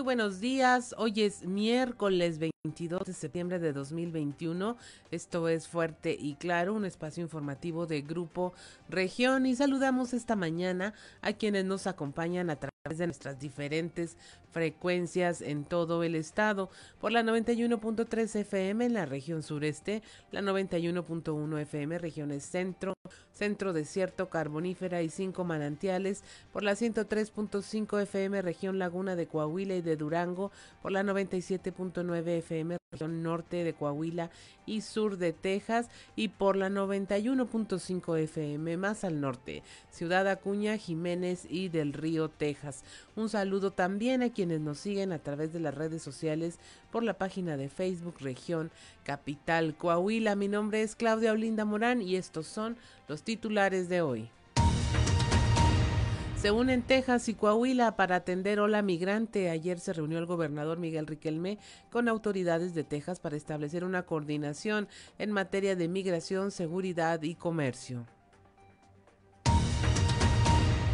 Muy buenos días. Hoy es miércoles 22 de septiembre de 2021. Esto es Fuerte y Claro, un espacio informativo de Grupo Región y saludamos esta mañana a quienes nos acompañan a través de nuestras diferentes frecuencias en todo el estado, por la 91.3 FM en la región sureste, la 91.1 FM regiones centro, centro desierto, carbonífera y cinco manantiales, por la 103.5 FM región laguna de Coahuila y de Durango, por la 97.9 FM región norte de Coahuila y sur de Texas. Y por la 91.5 FM más al norte, Ciudad Acuña, Jiménez y del Río, Texas. Un saludo también a quienes nos siguen a través de las redes sociales por la página de Facebook Región Capital Coahuila. Mi nombre es Claudia Olinda Morán y estos son los titulares de hoy. Se unen Texas y Coahuila para atender ola migrante. Ayer se reunió el gobernador Miguel Riquelme con autoridades de Texas para establecer una coordinación en materia de migración, seguridad y comercio.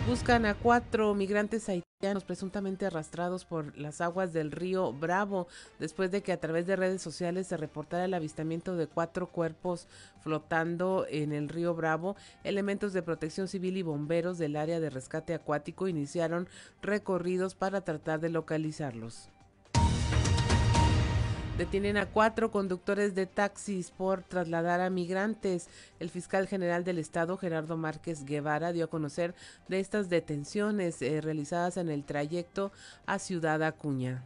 Buscan a cuatro migrantes haitianos presuntamente arrastrados por las aguas del río Bravo después de que a través de redes sociales se reportara el avistamiento de cuatro cuerpos flotando en el río Bravo. Elementos de protección civil y bomberos del área de rescate acuático iniciaron recorridos para tratar de localizarlos. Detienen a cuatro conductores de taxis por trasladar a migrantes. El fiscal general del estado, Gerardo Márquez Guevara, dio a conocer de estas detenciones eh, realizadas en el trayecto a Ciudad Acuña.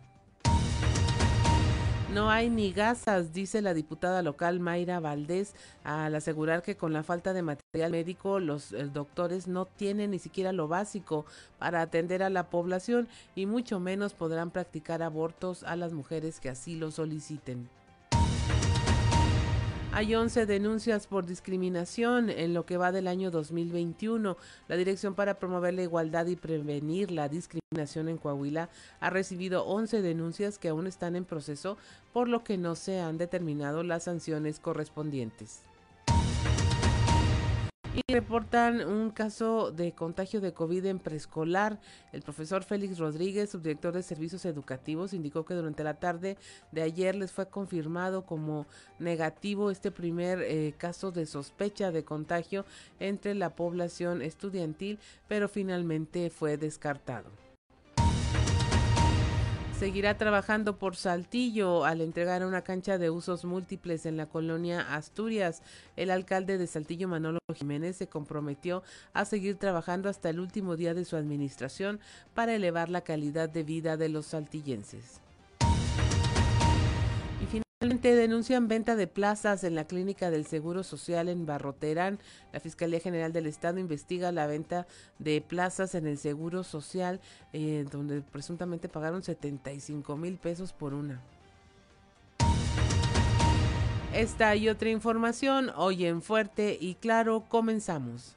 No hay ni gasas, dice la diputada local Mayra Valdés, al asegurar que con la falta de material médico los eh, doctores no tienen ni siquiera lo básico para atender a la población y mucho menos podrán practicar abortos a las mujeres que así lo soliciten. Hay 11 denuncias por discriminación en lo que va del año 2021. La Dirección para Promover la Igualdad y Prevenir la Discriminación en Coahuila ha recibido 11 denuncias que aún están en proceso, por lo que no se han determinado las sanciones correspondientes. Y reportan un caso de contagio de COVID en preescolar. El profesor Félix Rodríguez, subdirector de servicios educativos, indicó que durante la tarde de ayer les fue confirmado como negativo este primer eh, caso de sospecha de contagio entre la población estudiantil, pero finalmente fue descartado seguirá trabajando por Saltillo al entregar una cancha de usos múltiples en la colonia Asturias. El alcalde de Saltillo, Manolo Jiménez, se comprometió a seguir trabajando hasta el último día de su administración para elevar la calidad de vida de los saltillenses. Denuncian venta de plazas en la clínica del Seguro Social en Barroterán. La Fiscalía General del Estado investiga la venta de plazas en el Seguro Social, eh, donde presuntamente pagaron 75 mil pesos por una. Esta y otra información hoy en Fuerte y Claro comenzamos.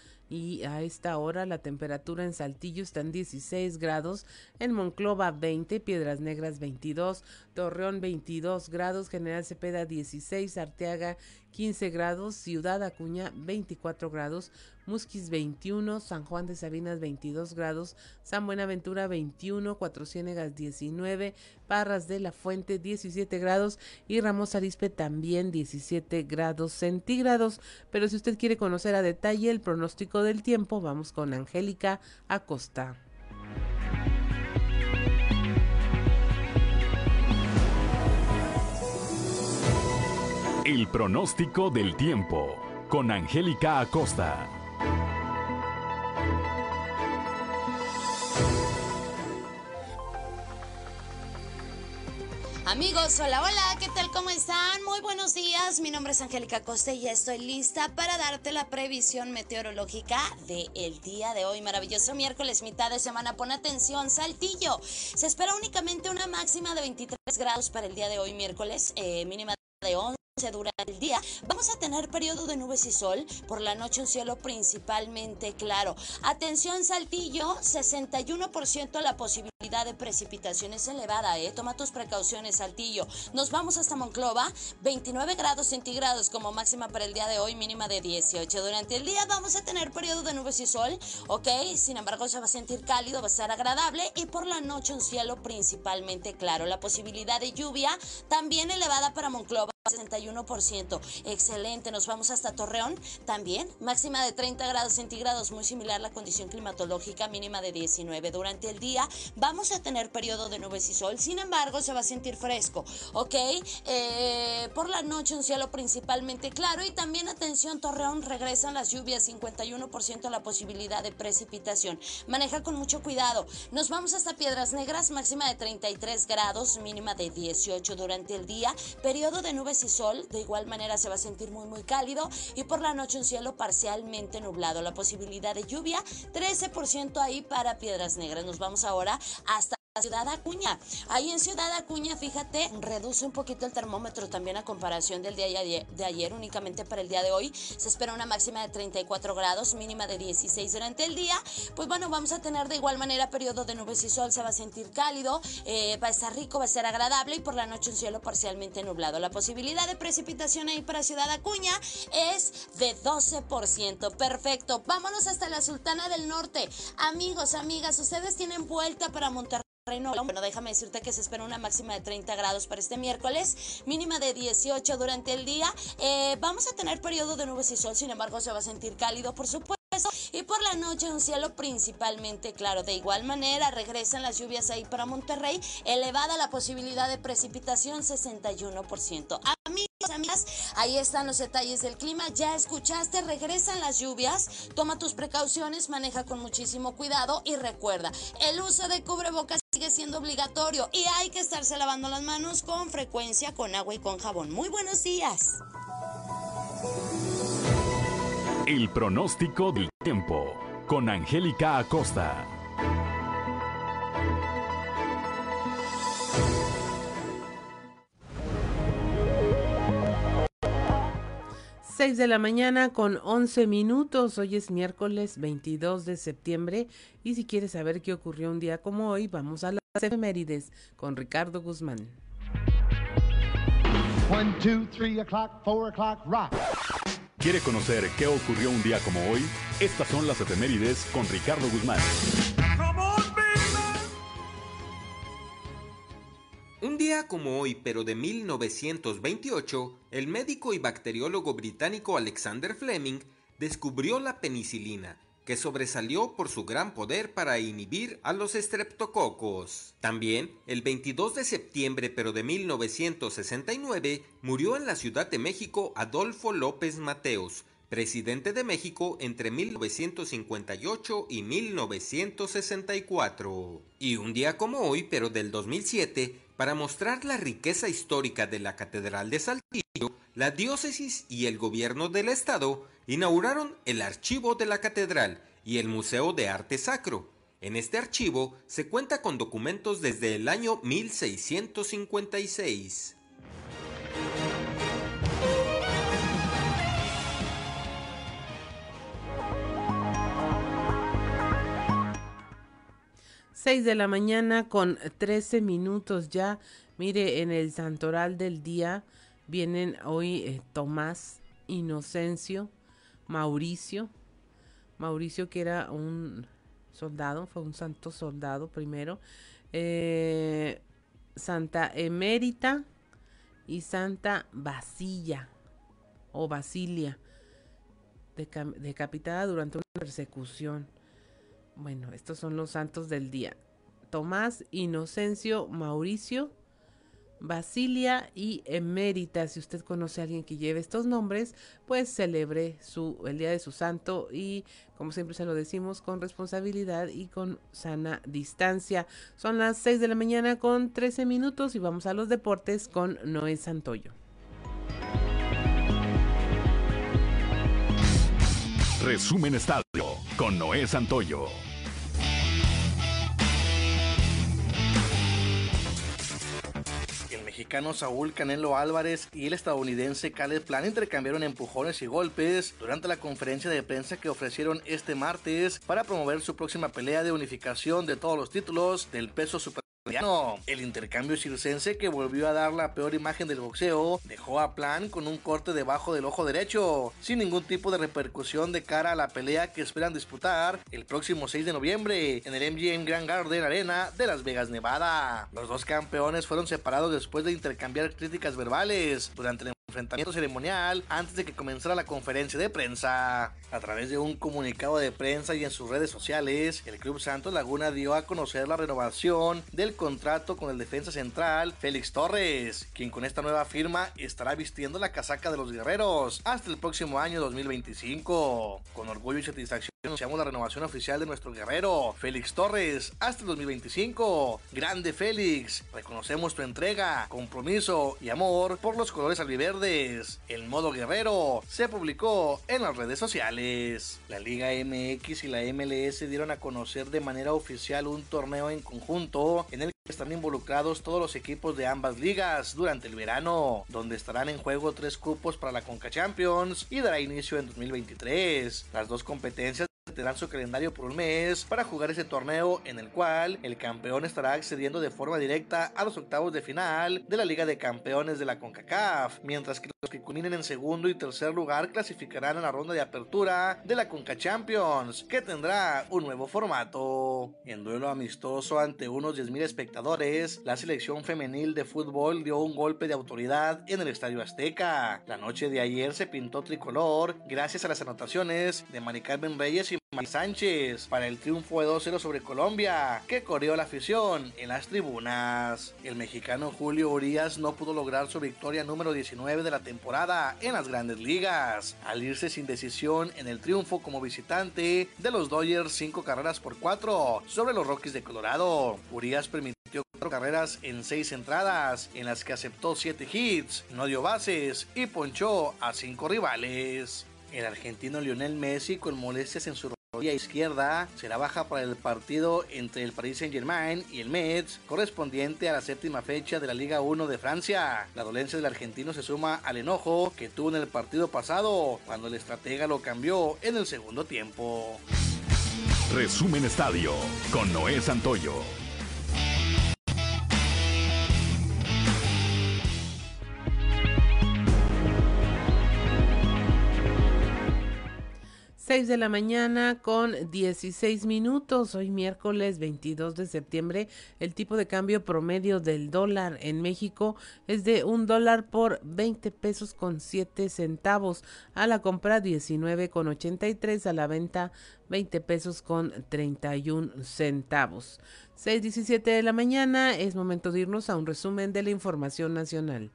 y a esta hora la temperatura en Saltillo está en 16 grados, en Monclova 20, Piedras Negras 22, Torreón 22 grados, General Cepeda 16, Arteaga 15 grados, Ciudad Acuña 24 grados, Musquis 21, San Juan de Sabinas 22 grados, San Buenaventura 21, Cuatro Ciénegas 19, Parras de la Fuente 17 grados y Ramos Arispe también 17 grados centígrados. Pero si usted quiere conocer a detalle el pronóstico del tiempo, vamos con Angélica Acosta. El pronóstico del tiempo con Angélica Acosta. Amigos, hola, hola, ¿qué tal? ¿Cómo están? Muy buenos días. Mi nombre es Angélica Costa y estoy lista para darte la previsión meteorológica del día de hoy. Maravilloso miércoles, mitad de semana. Pon atención, Saltillo. Se espera únicamente una máxima de 23 grados para el día de hoy, miércoles, eh, mínima de 11 durante el día. Vamos a tener periodo de nubes y sol, por la noche un cielo principalmente claro. Atención Saltillo, 61% la posibilidad de precipitaciones elevada, ¿eh? Toma tus precauciones Saltillo. Nos vamos hasta Monclova, 29 grados centígrados como máxima para el día de hoy, mínima de 18. Durante el día vamos a tener periodo de nubes y sol, ¿ok? Sin embargo se va a sentir cálido, va a estar agradable y por la noche un cielo principalmente claro. La posibilidad de lluvia también elevada para Monclova. 61%. Excelente, nos vamos hasta Torreón también. Máxima de 30 grados centígrados, muy similar a la condición climatológica, mínima de 19. Durante el día vamos a tener periodo de nubes y sol, sin embargo se va a sentir fresco, ¿ok? Eh, por la noche un cielo principalmente claro y también atención, Torreón regresan las lluvias, 51% la posibilidad de precipitación. Maneja con mucho cuidado. Nos vamos hasta Piedras Negras, máxima de 33 grados, mínima de 18 durante el día. Periodo de nubes y sol, de igual manera se va a sentir muy muy cálido y por la noche un cielo parcialmente nublado. La posibilidad de lluvia 13% ahí para Piedras Negras. Nos vamos ahora hasta Ciudad Acuña. Ahí en Ciudad Acuña, fíjate, reduce un poquito el termómetro también a comparación del día de ayer, únicamente para el día de hoy. Se espera una máxima de 34 grados, mínima de 16 durante el día. Pues bueno, vamos a tener de igual manera periodo de nubes y sol, se va a sentir cálido, eh, va a estar rico, va a ser agradable y por la noche un cielo parcialmente nublado. La posibilidad de precipitación ahí para Ciudad Acuña es de 12%. Perfecto. Vámonos hasta la Sultana del Norte. Amigos, amigas, ustedes tienen vuelta para Monterrey bueno, déjame decirte que se espera una máxima de 30 grados para este miércoles, mínima de 18 durante el día. Eh, vamos a tener periodo de nubes y sol, sin embargo se va a sentir cálido, por supuesto. Y por la noche un cielo principalmente claro. De igual manera regresan las lluvias ahí para Monterrey, elevada la posibilidad de precipitación 61%. Amigos, amigas, ahí están los detalles del clima. Ya escuchaste, regresan las lluvias. Toma tus precauciones, maneja con muchísimo cuidado y recuerda, el uso de cubrebocas sigue siendo obligatorio y hay que estarse lavando las manos con frecuencia con agua y con jabón. Muy buenos días. El pronóstico del tiempo con Angélica Acosta. 6 de la mañana con 11 minutos. Hoy es miércoles 22 de septiembre y si quieres saber qué ocurrió un día como hoy, vamos a las efemérides con Ricardo Guzmán. 1, 2, 3 o'clock, 4 o'clock, rock. ¿Quiere conocer qué ocurrió un día como hoy? Estas son las efemérides con Ricardo Guzmán. Un día como hoy, pero de 1928, el médico y bacteriólogo británico Alexander Fleming descubrió la penicilina, que sobresalió por su gran poder para inhibir a los estreptococos. También, el 22 de septiembre pero de 1969, murió en la Ciudad de México Adolfo López Mateos, presidente de México entre 1958 y 1964. Y un día como hoy, pero del 2007, para mostrar la riqueza histórica de la Catedral de Saltillo, la diócesis y el gobierno del estado inauguraron el archivo de la catedral y el Museo de Arte Sacro. En este archivo se cuenta con documentos desde el año 1656. 6 de la mañana con 13 minutos ya. Mire, en el santoral del día vienen hoy eh, Tomás, Inocencio, Mauricio. Mauricio que era un soldado, fue un santo soldado primero. Eh, Santa Emérita y Santa Basilla o Basilia, decapitada durante una persecución. Bueno, estos son los santos del día. Tomás, Inocencio, Mauricio, Basilia y Emérita. Si usted conoce a alguien que lleve estos nombres, pues celebre su, el día de su santo y, como siempre se lo decimos, con responsabilidad y con sana distancia. Son las 6 de la mañana con 13 minutos y vamos a los deportes con Noé Santoyo. Resumen Estadio con Noé Santoyo. Mexicano Saúl Canelo Álvarez y el estadounidense Caleb Plan intercambiaron empujones y golpes durante la conferencia de prensa que ofrecieron este martes para promover su próxima pelea de unificación de todos los títulos del peso super el intercambio circense que volvió a dar la peor imagen del boxeo dejó a Plan con un corte debajo del ojo derecho, sin ningún tipo de repercusión de cara a la pelea que esperan disputar el próximo 6 de noviembre en el MGM Grand Garden Arena de Las Vegas, Nevada. Los dos campeones fueron separados después de intercambiar críticas verbales durante el enfrentamiento ceremonial antes de que comenzara la conferencia de prensa. A través de un comunicado de prensa y en sus redes sociales, el Club Santos Laguna dio a conocer la renovación del contrato con el defensa central Félix Torres, quien con esta nueva firma estará vistiendo la casaca de los guerreros hasta el próximo año 2025. Con orgullo y satisfacción anunciamos la renovación oficial de nuestro guerrero, Félix Torres, hasta el 2025. Grande Félix, reconocemos tu entrega, compromiso y amor por los colores albiverdes. El modo guerrero se publicó en las redes sociales. La Liga MX y la MLS dieron a conocer de manera oficial un torneo en conjunto en el que están involucrados todos los equipos de ambas ligas durante el verano, donde estarán en juego tres cupos para la Conca Champions y dará inicio en 2023. Las dos competencias tendrán su calendario por un mes para jugar ese torneo en el cual el campeón estará accediendo de forma directa a los octavos de final de la Liga de Campeones de la CONCACAF, mientras que los que culminen en segundo y tercer lugar clasificarán a la ronda de apertura de la CONCA Champions, que tendrá un nuevo formato. En duelo amistoso ante unos 10.000 espectadores, la selección femenil de fútbol dio un golpe de autoridad en el Estadio Azteca. La noche de ayer se pintó tricolor gracias a las anotaciones de Mari Carmen Reyes y Sánchez para el triunfo de 2-0 sobre Colombia, que corrió la afición en las tribunas. El mexicano Julio Urias no pudo lograr su victoria número 19 de la temporada en las grandes ligas, al irse sin decisión en el triunfo como visitante de los Dodgers 5 carreras por 4 sobre los Rockies de Colorado. Urias permitió 4 carreras en 6 entradas, en las que aceptó 7 hits, no dio bases y ponchó a 5 rivales. El argentino Lionel Messi con molestias en su rodilla izquierda será baja para el partido entre el Paris Saint Germain y el Metz correspondiente a la séptima fecha de la Liga 1 de Francia. La dolencia del argentino se suma al enojo que tuvo en el partido pasado cuando el estratega lo cambió en el segundo tiempo. Resumen Estadio con Noé Santoyo. 6 de la mañana con 16 minutos. Hoy miércoles 22 de septiembre, el tipo de cambio promedio del dólar en México es de un dólar por 20 pesos con 7 centavos. A la compra 19 con 83, a la venta 20 pesos con 31 centavos. 6.17 de la mañana, es momento de irnos a un resumen de la información nacional.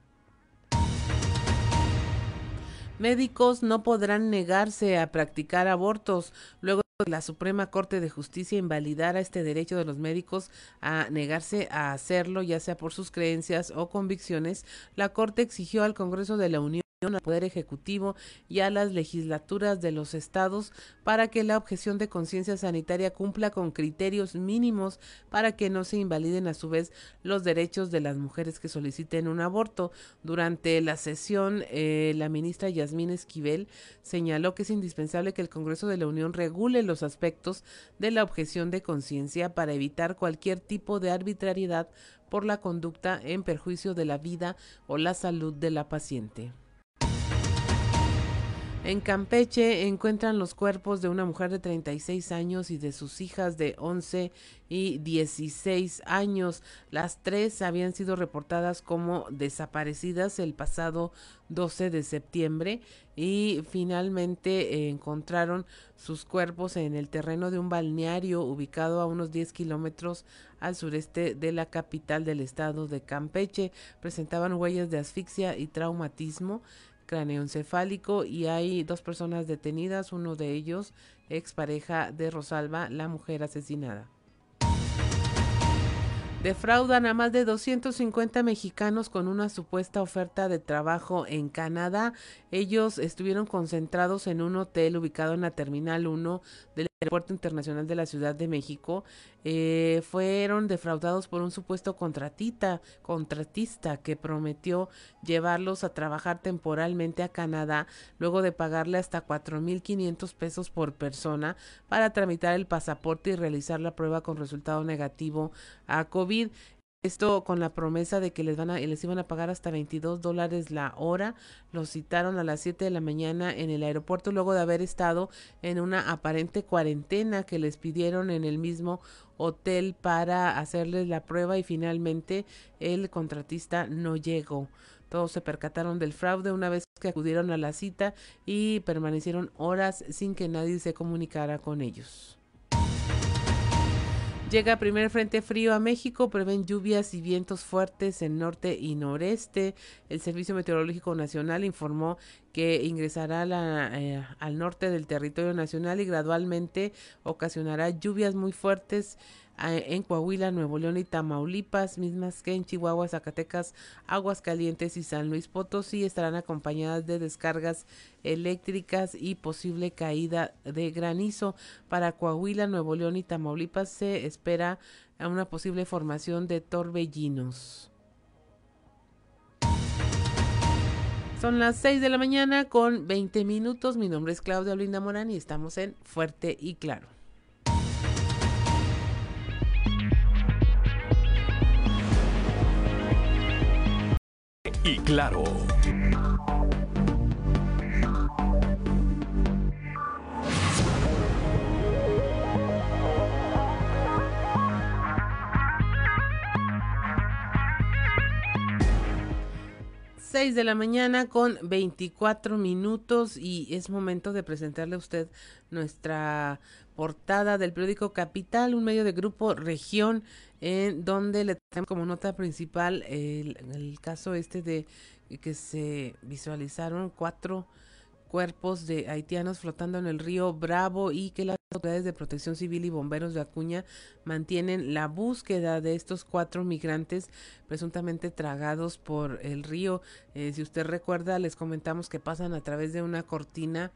Médicos no podrán negarse a practicar abortos luego de la Suprema Corte de Justicia invalidara este derecho de los médicos a negarse a hacerlo, ya sea por sus creencias o convicciones. La Corte exigió al Congreso de la Unión al Poder Ejecutivo y a las legislaturas de los estados para que la objeción de conciencia sanitaria cumpla con criterios mínimos para que no se invaliden a su vez los derechos de las mujeres que soliciten un aborto. Durante la sesión, eh, la ministra Yasmín Esquivel señaló que es indispensable que el Congreso de la Unión regule los aspectos de la objeción de conciencia para evitar cualquier tipo de arbitrariedad por la conducta en perjuicio de la vida o la salud de la paciente. En Campeche encuentran los cuerpos de una mujer de 36 años y de sus hijas de 11 y 16 años. Las tres habían sido reportadas como desaparecidas el pasado 12 de septiembre y finalmente eh, encontraron sus cuerpos en el terreno de un balneario ubicado a unos 10 kilómetros al sureste de la capital del estado de Campeche. Presentaban huellas de asfixia y traumatismo cráneoencefálico y hay dos personas detenidas, uno de ellos expareja de Rosalba, la mujer asesinada. Defraudan a más de 250 mexicanos con una supuesta oferta de trabajo en Canadá. Ellos estuvieron concentrados en un hotel ubicado en la Terminal 1 del Aeropuerto Internacional de la Ciudad de México, eh, fueron defraudados por un supuesto contratista, contratista que prometió llevarlos a trabajar temporalmente a Canadá, luego de pagarle hasta 4.500 pesos por persona para tramitar el pasaporte y realizar la prueba con resultado negativo a COVID. Esto con la promesa de que les van a, les iban a pagar hasta 22 dólares la hora. Los citaron a las 7 de la mañana en el aeropuerto luego de haber estado en una aparente cuarentena que les pidieron en el mismo hotel para hacerles la prueba y finalmente el contratista no llegó. Todos se percataron del fraude una vez que acudieron a la cita y permanecieron horas sin que nadie se comunicara con ellos. Llega primer frente frío a México, prevén lluvias y vientos fuertes en norte y noreste. El Servicio Meteorológico Nacional informó que ingresará eh, al norte del territorio nacional y gradualmente ocasionará lluvias muy fuertes en Coahuila, Nuevo León y Tamaulipas, mismas que en Chihuahua, Zacatecas, Aguascalientes y San Luis Potosí estarán acompañadas de descargas eléctricas y posible caída de granizo. Para Coahuila, Nuevo León y Tamaulipas se espera una posible formación de torbellinos. Son las 6 de la mañana con 20 minutos. Mi nombre es Claudia Olinda Morán y estamos en Fuerte y Claro. Y claro. Seis de la mañana con 24 minutos y es momento de presentarle a usted nuestra portada del periódico Capital, un medio de grupo Región en donde le tenemos como nota principal el, caso este de que se visualizaron cuatro cuerpos de haitianos flotando en el río Bravo y que las autoridades de protección civil y bomberos de Acuña mantienen la búsqueda de estos cuatro migrantes presuntamente tragados por el río. Eh, si usted recuerda, les comentamos que pasan a través de una cortina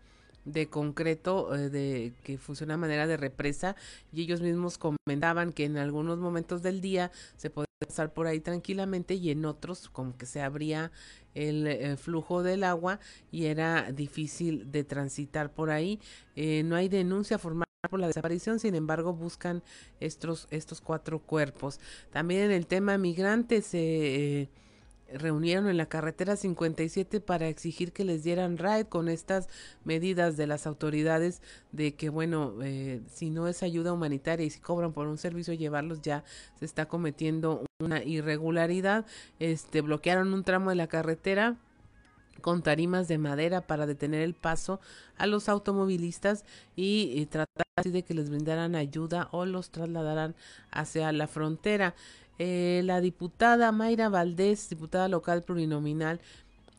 de concreto eh, de que funciona de manera de represa y ellos mismos comentaban que en algunos momentos del día se podía pasar por ahí tranquilamente y en otros como que se abría el, eh, flujo del agua y era difícil de transitar por ahí. Eh, no hay denuncia formal por la desaparición, sin embargo buscan estos, estos cuatro cuerpos. También en el tema migrantes se reunieron en la carretera 57 para exigir que les dieran ride con estas medidas de las autoridades de que bueno eh, si no es ayuda humanitaria y si cobran por un servicio llevarlos ya se está cometiendo una irregularidad este bloquearon un tramo de la carretera con tarimas de madera para detener el paso a los automovilistas y, tratar así de que les brindaran ayuda o los trasladaran hacia la frontera. Eh, la diputada Mayra Valdés, diputada local plurinominal,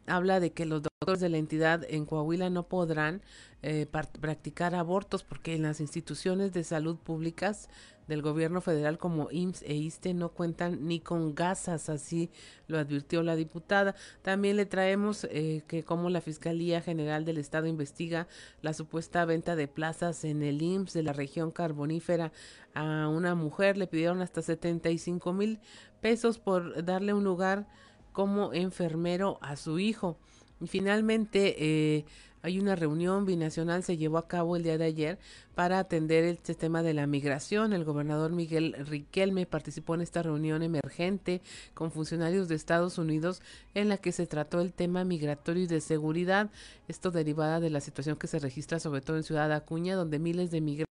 habla de que los doctores de la entidad en Coahuila no podrán eh, practicar abortos porque en las instituciones de salud públicas del gobierno federal como IMSS e ISTE no cuentan ni con gasas, así lo advirtió la diputada. También le traemos eh, que como la Fiscalía General del Estado investiga la supuesta venta de plazas en el IMSS de la región carbonífera a una mujer, le pidieron hasta 75 mil pesos por darle un lugar como enfermero a su hijo. Y finalmente, eh, hay una reunión binacional, se llevó a cabo el día de ayer para atender el tema de la migración. El gobernador Miguel Riquelme participó en esta reunión emergente con funcionarios de Estados Unidos en la que se trató el tema migratorio y de seguridad, esto derivada de la situación que se registra sobre todo en Ciudad Acuña, donde miles de migrantes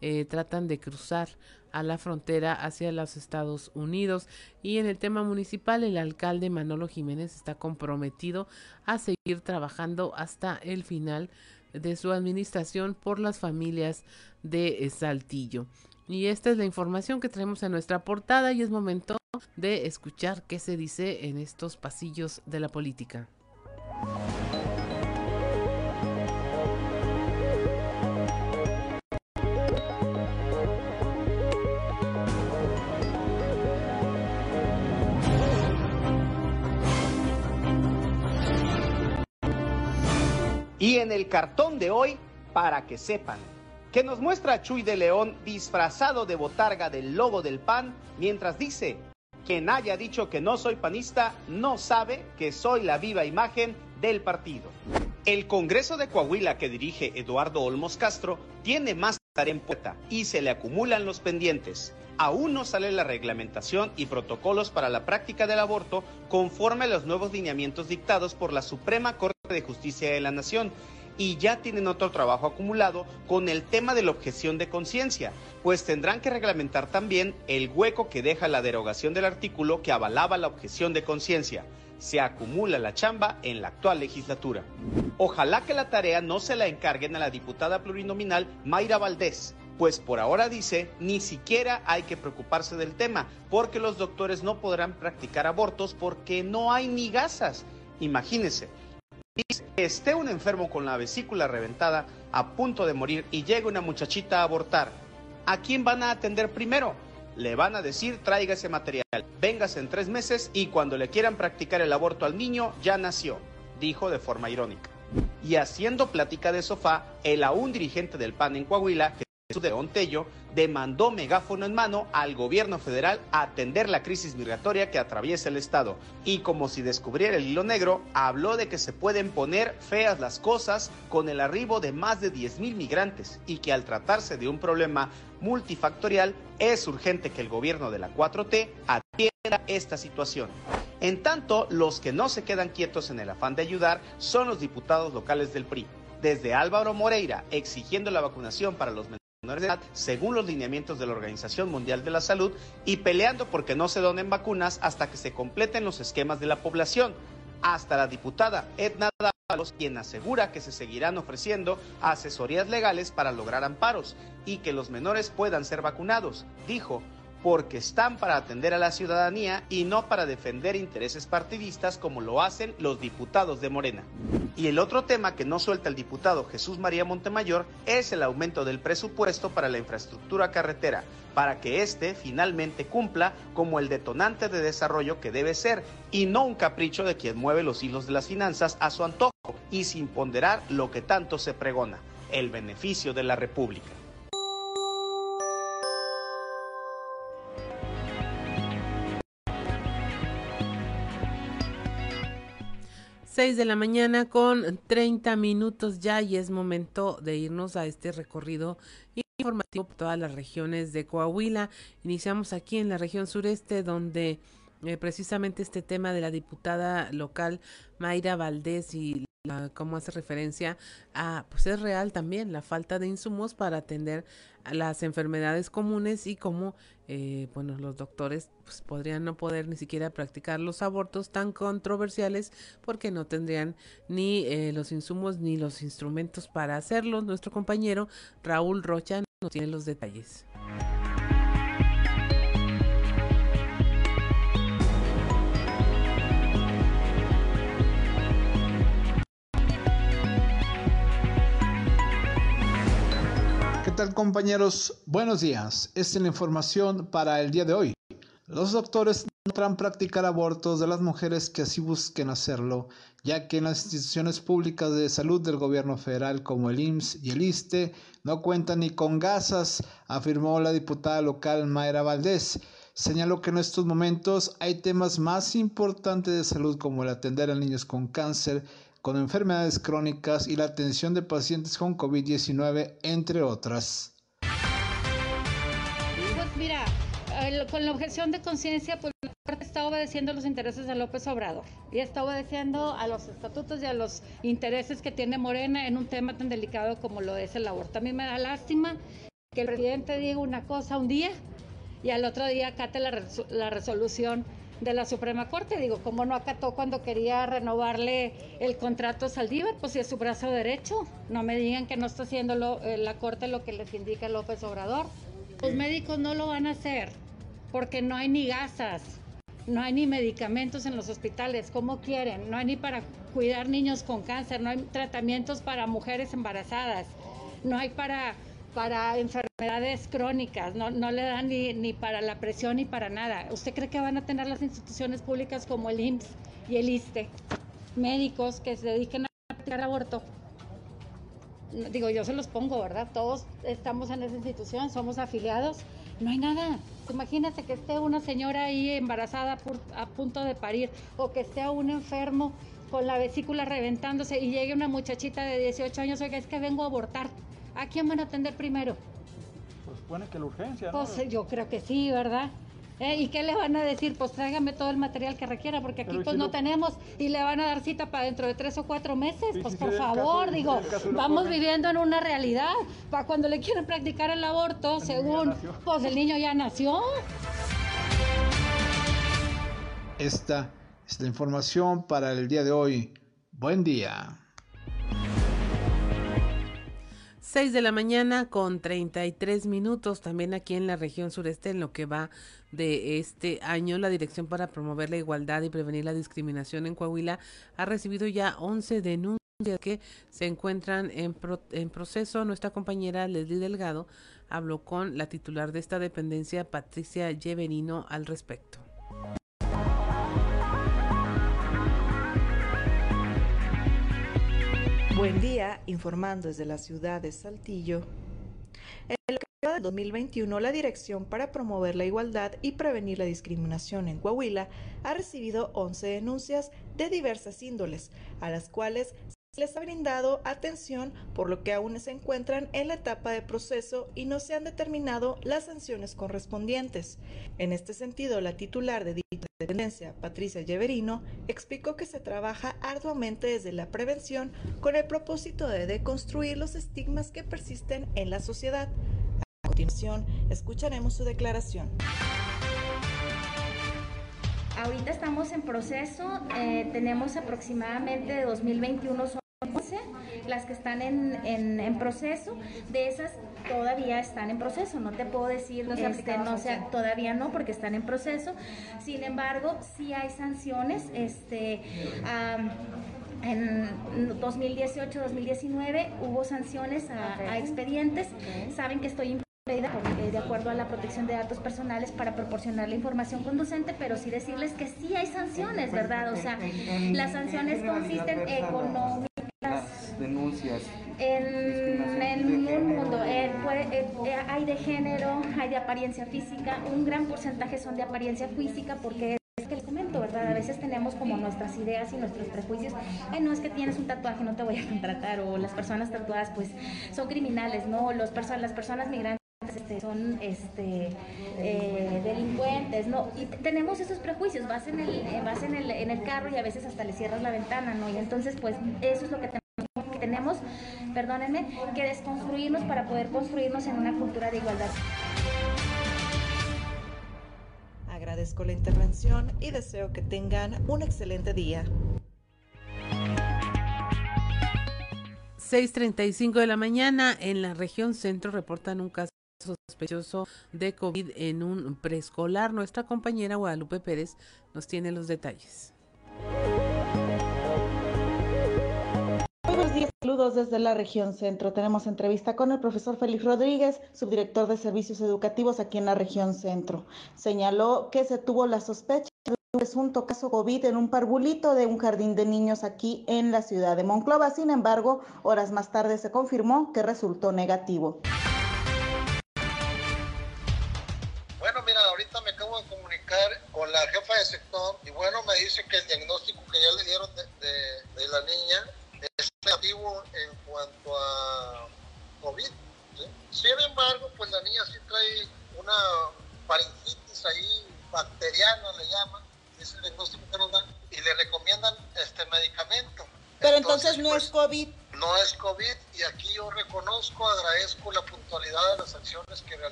eh, tratan de cruzar a la frontera hacia los Estados Unidos. Y en el tema municipal, el alcalde Manolo Jiménez está comprometido a seguir trabajando hasta el final de su administración por las familias de Saltillo. Y esta es la información que tenemos en nuestra portada y es momento de escuchar qué se dice en estos pasillos de la política. Y en el cartón de hoy, para que sepan, que nos muestra a Chuy de León disfrazado de botarga del logo del PAN, mientras dice, quien haya dicho que no soy panista no sabe que soy la viva imagen del partido. El Congreso de Coahuila que dirige Eduardo Olmos Castro tiene más tarea en puerta y se le acumulan los pendientes. Aún no sale la reglamentación y protocolos para la práctica del aborto conforme a los nuevos lineamientos dictados por la Suprema Corte de Justicia de la Nación y ya tienen otro trabajo acumulado con el tema de la objeción de conciencia, pues tendrán que reglamentar también el hueco que deja la derogación del artículo que avalaba la objeción de conciencia. Se acumula la chamba en la actual legislatura. Ojalá que la tarea no se la encarguen a la diputada plurinominal Mayra Valdés, pues por ahora dice, ni siquiera hay que preocuparse del tema, porque los doctores no podrán practicar abortos porque no hay ni gasas. Imagínense, que esté un enfermo con la vesícula reventada a punto de morir y llega una muchachita a abortar, ¿a quién van a atender primero? Le van a decir traiga ese material, véngase en tres meses y cuando le quieran practicar el aborto al niño ya nació, dijo de forma irónica. Y haciendo plática de sofá, el aún dirigente del PAN en Coahuila, de Ontello demandó megáfono en mano al gobierno federal a atender la crisis migratoria que atraviesa el estado y como si descubriera el hilo negro, habló de que se pueden poner feas las cosas con el arribo de más de 10 mil migrantes y que al tratarse de un problema multifactorial es urgente que el gobierno de la 4T atienda esta situación. En tanto, los que no se quedan quietos en el afán de ayudar son los diputados locales del PRI desde Álvaro Moreira exigiendo la vacunación para los según los lineamientos de la Organización Mundial de la Salud y peleando porque no se donen vacunas hasta que se completen los esquemas de la población. Hasta la diputada Edna Dávalos, quien asegura que se seguirán ofreciendo asesorías legales para lograr amparos y que los menores puedan ser vacunados, dijo porque están para atender a la ciudadanía y no para defender intereses partidistas como lo hacen los diputados de Morena. Y el otro tema que no suelta el diputado Jesús María Montemayor es el aumento del presupuesto para la infraestructura carretera, para que éste finalmente cumpla como el detonante de desarrollo que debe ser y no un capricho de quien mueve los hilos de las finanzas a su antojo y sin ponderar lo que tanto se pregona, el beneficio de la República. 6 de la mañana con 30 minutos ya y es momento de irnos a este recorrido informativo por todas las regiones de Coahuila. Iniciamos aquí en la región sureste donde eh, precisamente este tema de la diputada local Mayra Valdés y como hace referencia a, pues es real también la falta de insumos para atender a las enfermedades comunes y cómo, eh, bueno, los doctores pues, podrían no poder ni siquiera practicar los abortos tan controversiales porque no tendrían ni eh, los insumos ni los instrumentos para hacerlo. Nuestro compañero Raúl Rocha nos tiene los detalles. Compañeros? Buenos días. Esta es la información para el día de hoy. Los doctores no podrán practicar abortos de las mujeres que así busquen hacerlo, ya que en las instituciones públicas de salud del gobierno federal como el IMSS y el ISTE no cuentan ni con gasas, afirmó la diputada local Mayra Valdés. Señaló que en estos momentos hay temas más importantes de salud como el atender a niños con cáncer, con enfermedades crónicas y la atención de pacientes con COVID-19, entre otras. Pues mira, con la objeción de conciencia, pues está obedeciendo los intereses de López Obrador y está obedeciendo a los estatutos y a los intereses que tiene Morena en un tema tan delicado como lo es el aborto. A mí me da lástima que el presidente diga una cosa un día y al otro día acate la resolución de la Suprema Corte. Digo, ¿cómo no acató cuando quería renovarle el contrato a Saldívar? Pues si es su brazo derecho. No me digan que no está haciendo eh, la Corte lo que les indica López Obrador. Los médicos no lo van a hacer porque no hay ni gasas, no hay ni medicamentos en los hospitales. ¿Cómo quieren? No hay ni para cuidar niños con cáncer, no hay tratamientos para mujeres embarazadas, no hay para para enfermedades crónicas, no, no le dan ni, para la presión ni para nada. ¿Usted cree que van a tener las instituciones públicas como el IMSS y el ISTE, médicos que se dediquen a practicar aborto? Digo, yo se los pongo, ¿verdad? Todos estamos en esa institución, somos afiliados, no hay nada. Imagínate que esté una señora ahí embarazada a punto de parir o que esté un enfermo con la vesícula reventándose y llegue una muchachita de 18 años, oiga, es que vengo a abortar ¿A quién van a atender primero? Pues supone que la urgencia, ¿no? Pues yo creo que sí, ¿verdad? ¿Eh? ¿Y qué le van a decir? Pues tráigame todo el material que requiera, porque aquí pues no tenemos y le van a dar cita para dentro de tres o cuatro meses. pues por favor, digo, vamos viviendo en una realidad. Para cuando le quieren practicar el aborto, según, pues el niño ya nació. Esta es la información para el día de hoy. Buen día. 6 de la mañana con 33 minutos, también aquí en la región sureste, en lo que va de este año, la Dirección para Promover la Igualdad y Prevenir la Discriminación en Coahuila ha recibido ya 11 denuncias que se encuentran en, en proceso. Nuestra compañera Leslie Delgado habló con la titular de esta dependencia, Patricia Lleverino, al respecto. Buen día, informando desde la ciudad de Saltillo. En el que de 2021, la Dirección para Promover la Igualdad y Prevenir la Discriminación en Coahuila ha recibido 11 denuncias de diversas índoles, a las cuales les ha brindado atención por lo que aún se encuentran en la etapa de proceso y no se han determinado las sanciones correspondientes. En este sentido, la titular de dicha dependencia, Patricia Lleverino, explicó que se trabaja arduamente desde la prevención con el propósito de deconstruir los estigmas que persisten en la sociedad. A continuación, escucharemos su declaración. Ahorita estamos en proceso, eh, tenemos aproximadamente de 2021 las que están en, proceso, de esas todavía están en proceso, no te puedo decir, no, este, no sea, todavía no, porque están en proceso, sin embargo, sí hay sanciones, este, en 2018-2019 hubo sanciones a, expedientes, saben que estoy eh, de acuerdo a la protección de datos personales para proporcionar la información conducente, pero sí decirles que sí hay sanciones, ¿verdad? O sea, las sanciones consisten económicas denuncias? En, un mundo, eh, eh, hay de género, hay de apariencia física, un gran porcentaje son de apariencia física porque es que les comento, ¿verdad? A veces tenemos como nuestras ideas y nuestros prejuicios. Ay, no, es que tienes un tatuaje, no te voy a contratar. O las personas tatuadas, pues, son criminales, ¿no? Los las personas migrantes este, son este, eh, delincuentes, ¿no? Y tenemos esos prejuicios, vas en el, vas en el, en el carro y a veces hasta le cierras la ventana, ¿no? Y entonces, pues, eso es lo que tenemos tenemos, perdónenme, que desconstruirnos para poder construirnos en una cultura de igualdad. Agradezco la intervención y deseo que tengan un excelente día. 6.35 de la mañana en la región centro reportan un caso sospechoso de COVID en un preescolar. Nuestra compañera Guadalupe Pérez nos tiene los detalles. Saludos desde la región centro. Tenemos entrevista con el profesor Félix Rodríguez, subdirector de servicios educativos aquí en la región centro. Señaló que se tuvo la sospecha de un presunto caso COVID en un parbulito de un jardín de niños aquí en la ciudad de Monclova. Sin embargo, horas más tarde se confirmó que resultó negativo.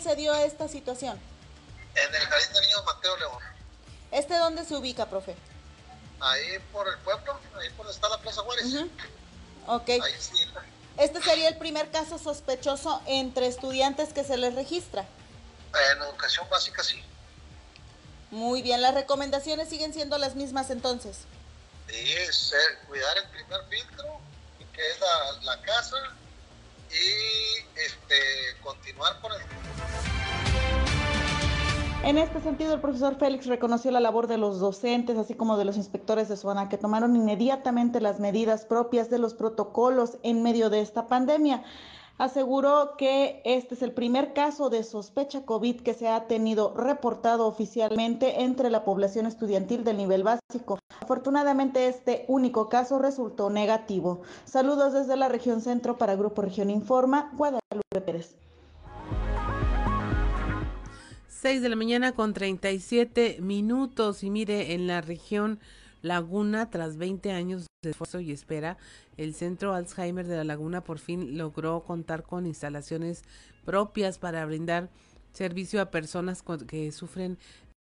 Se dio esta situación? En el Jardín de Niños Mateo León. ¿Este dónde se ubica, profe? Ahí por el pueblo, ahí por donde está la Plaza Juárez. Ok. Ahí sí. ¿Este sería el primer caso sospechoso entre estudiantes que se les registra? En educación básica sí. Muy bien, las recomendaciones siguen siendo las mismas entonces. Sí, cuidar el primer filtro, que es la, casa, y este, continuar con el... En este sentido, el profesor Félix reconoció la labor de los docentes, así como de los inspectores de zona, que tomaron inmediatamente las medidas propias de los protocolos en medio de esta pandemia. Aseguró que este es el primer caso de sospecha COVID que se ha tenido reportado oficialmente entre la población estudiantil del nivel básico. Afortunadamente, este único caso resultó negativo. Saludos desde la región centro para Grupo Región Informa, Guadalupe Pérez. 6 de la mañana con 37 minutos y mire, en la región Laguna, tras 20 años de esfuerzo y espera, el Centro Alzheimer de la Laguna por fin logró contar con instalaciones propias para brindar servicio a personas que sufren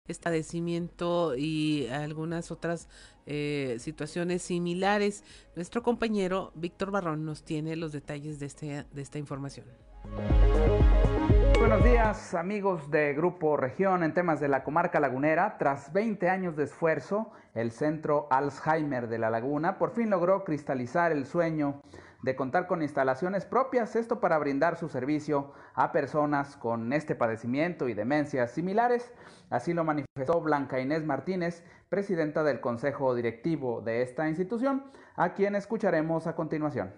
este padecimiento y algunas otras eh, situaciones similares. Nuestro compañero Víctor Barrón nos tiene los detalles de, este, de esta información. Buenos días amigos de Grupo Región en temas de la comarca lagunera. Tras 20 años de esfuerzo, el Centro Alzheimer de la Laguna por fin logró cristalizar el sueño de contar con instalaciones propias, esto para brindar su servicio a personas con este padecimiento y demencias similares. Así lo manifestó Blanca Inés Martínez, presidenta del Consejo Directivo de esta institución, a quien escucharemos a continuación.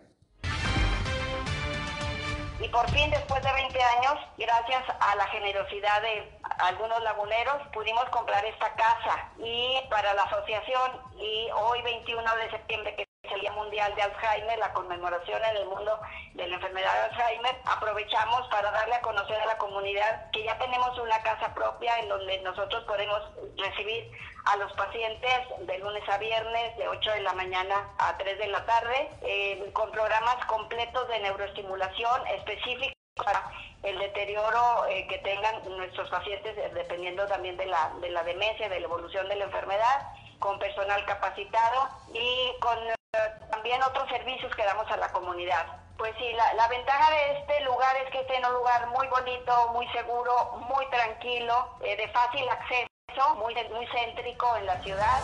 Y por fin, después de 20 años, gracias a la generosidad de algunos laguneros, pudimos comprar esta casa. Y para la asociación, y hoy 21 de septiembre, que Día Mundial de Alzheimer, la conmemoración en el mundo de la enfermedad de Alzheimer, aprovechamos para darle a conocer a la comunidad que ya tenemos una casa propia en donde nosotros podemos recibir a los pacientes de lunes a viernes de 8 de la mañana a 3 de la tarde eh, con programas completos de neuroestimulación específicos para el deterioro eh, que tengan nuestros pacientes eh, dependiendo también de la, de la demencia, de la evolución de la enfermedad, con personal capacitado y con también otros servicios que damos a la comunidad. Pues sí, la, ventaja de este lugar es que está en un lugar muy bonito, muy seguro, muy tranquilo, de fácil acceso muy, muy céntrico en la ciudad.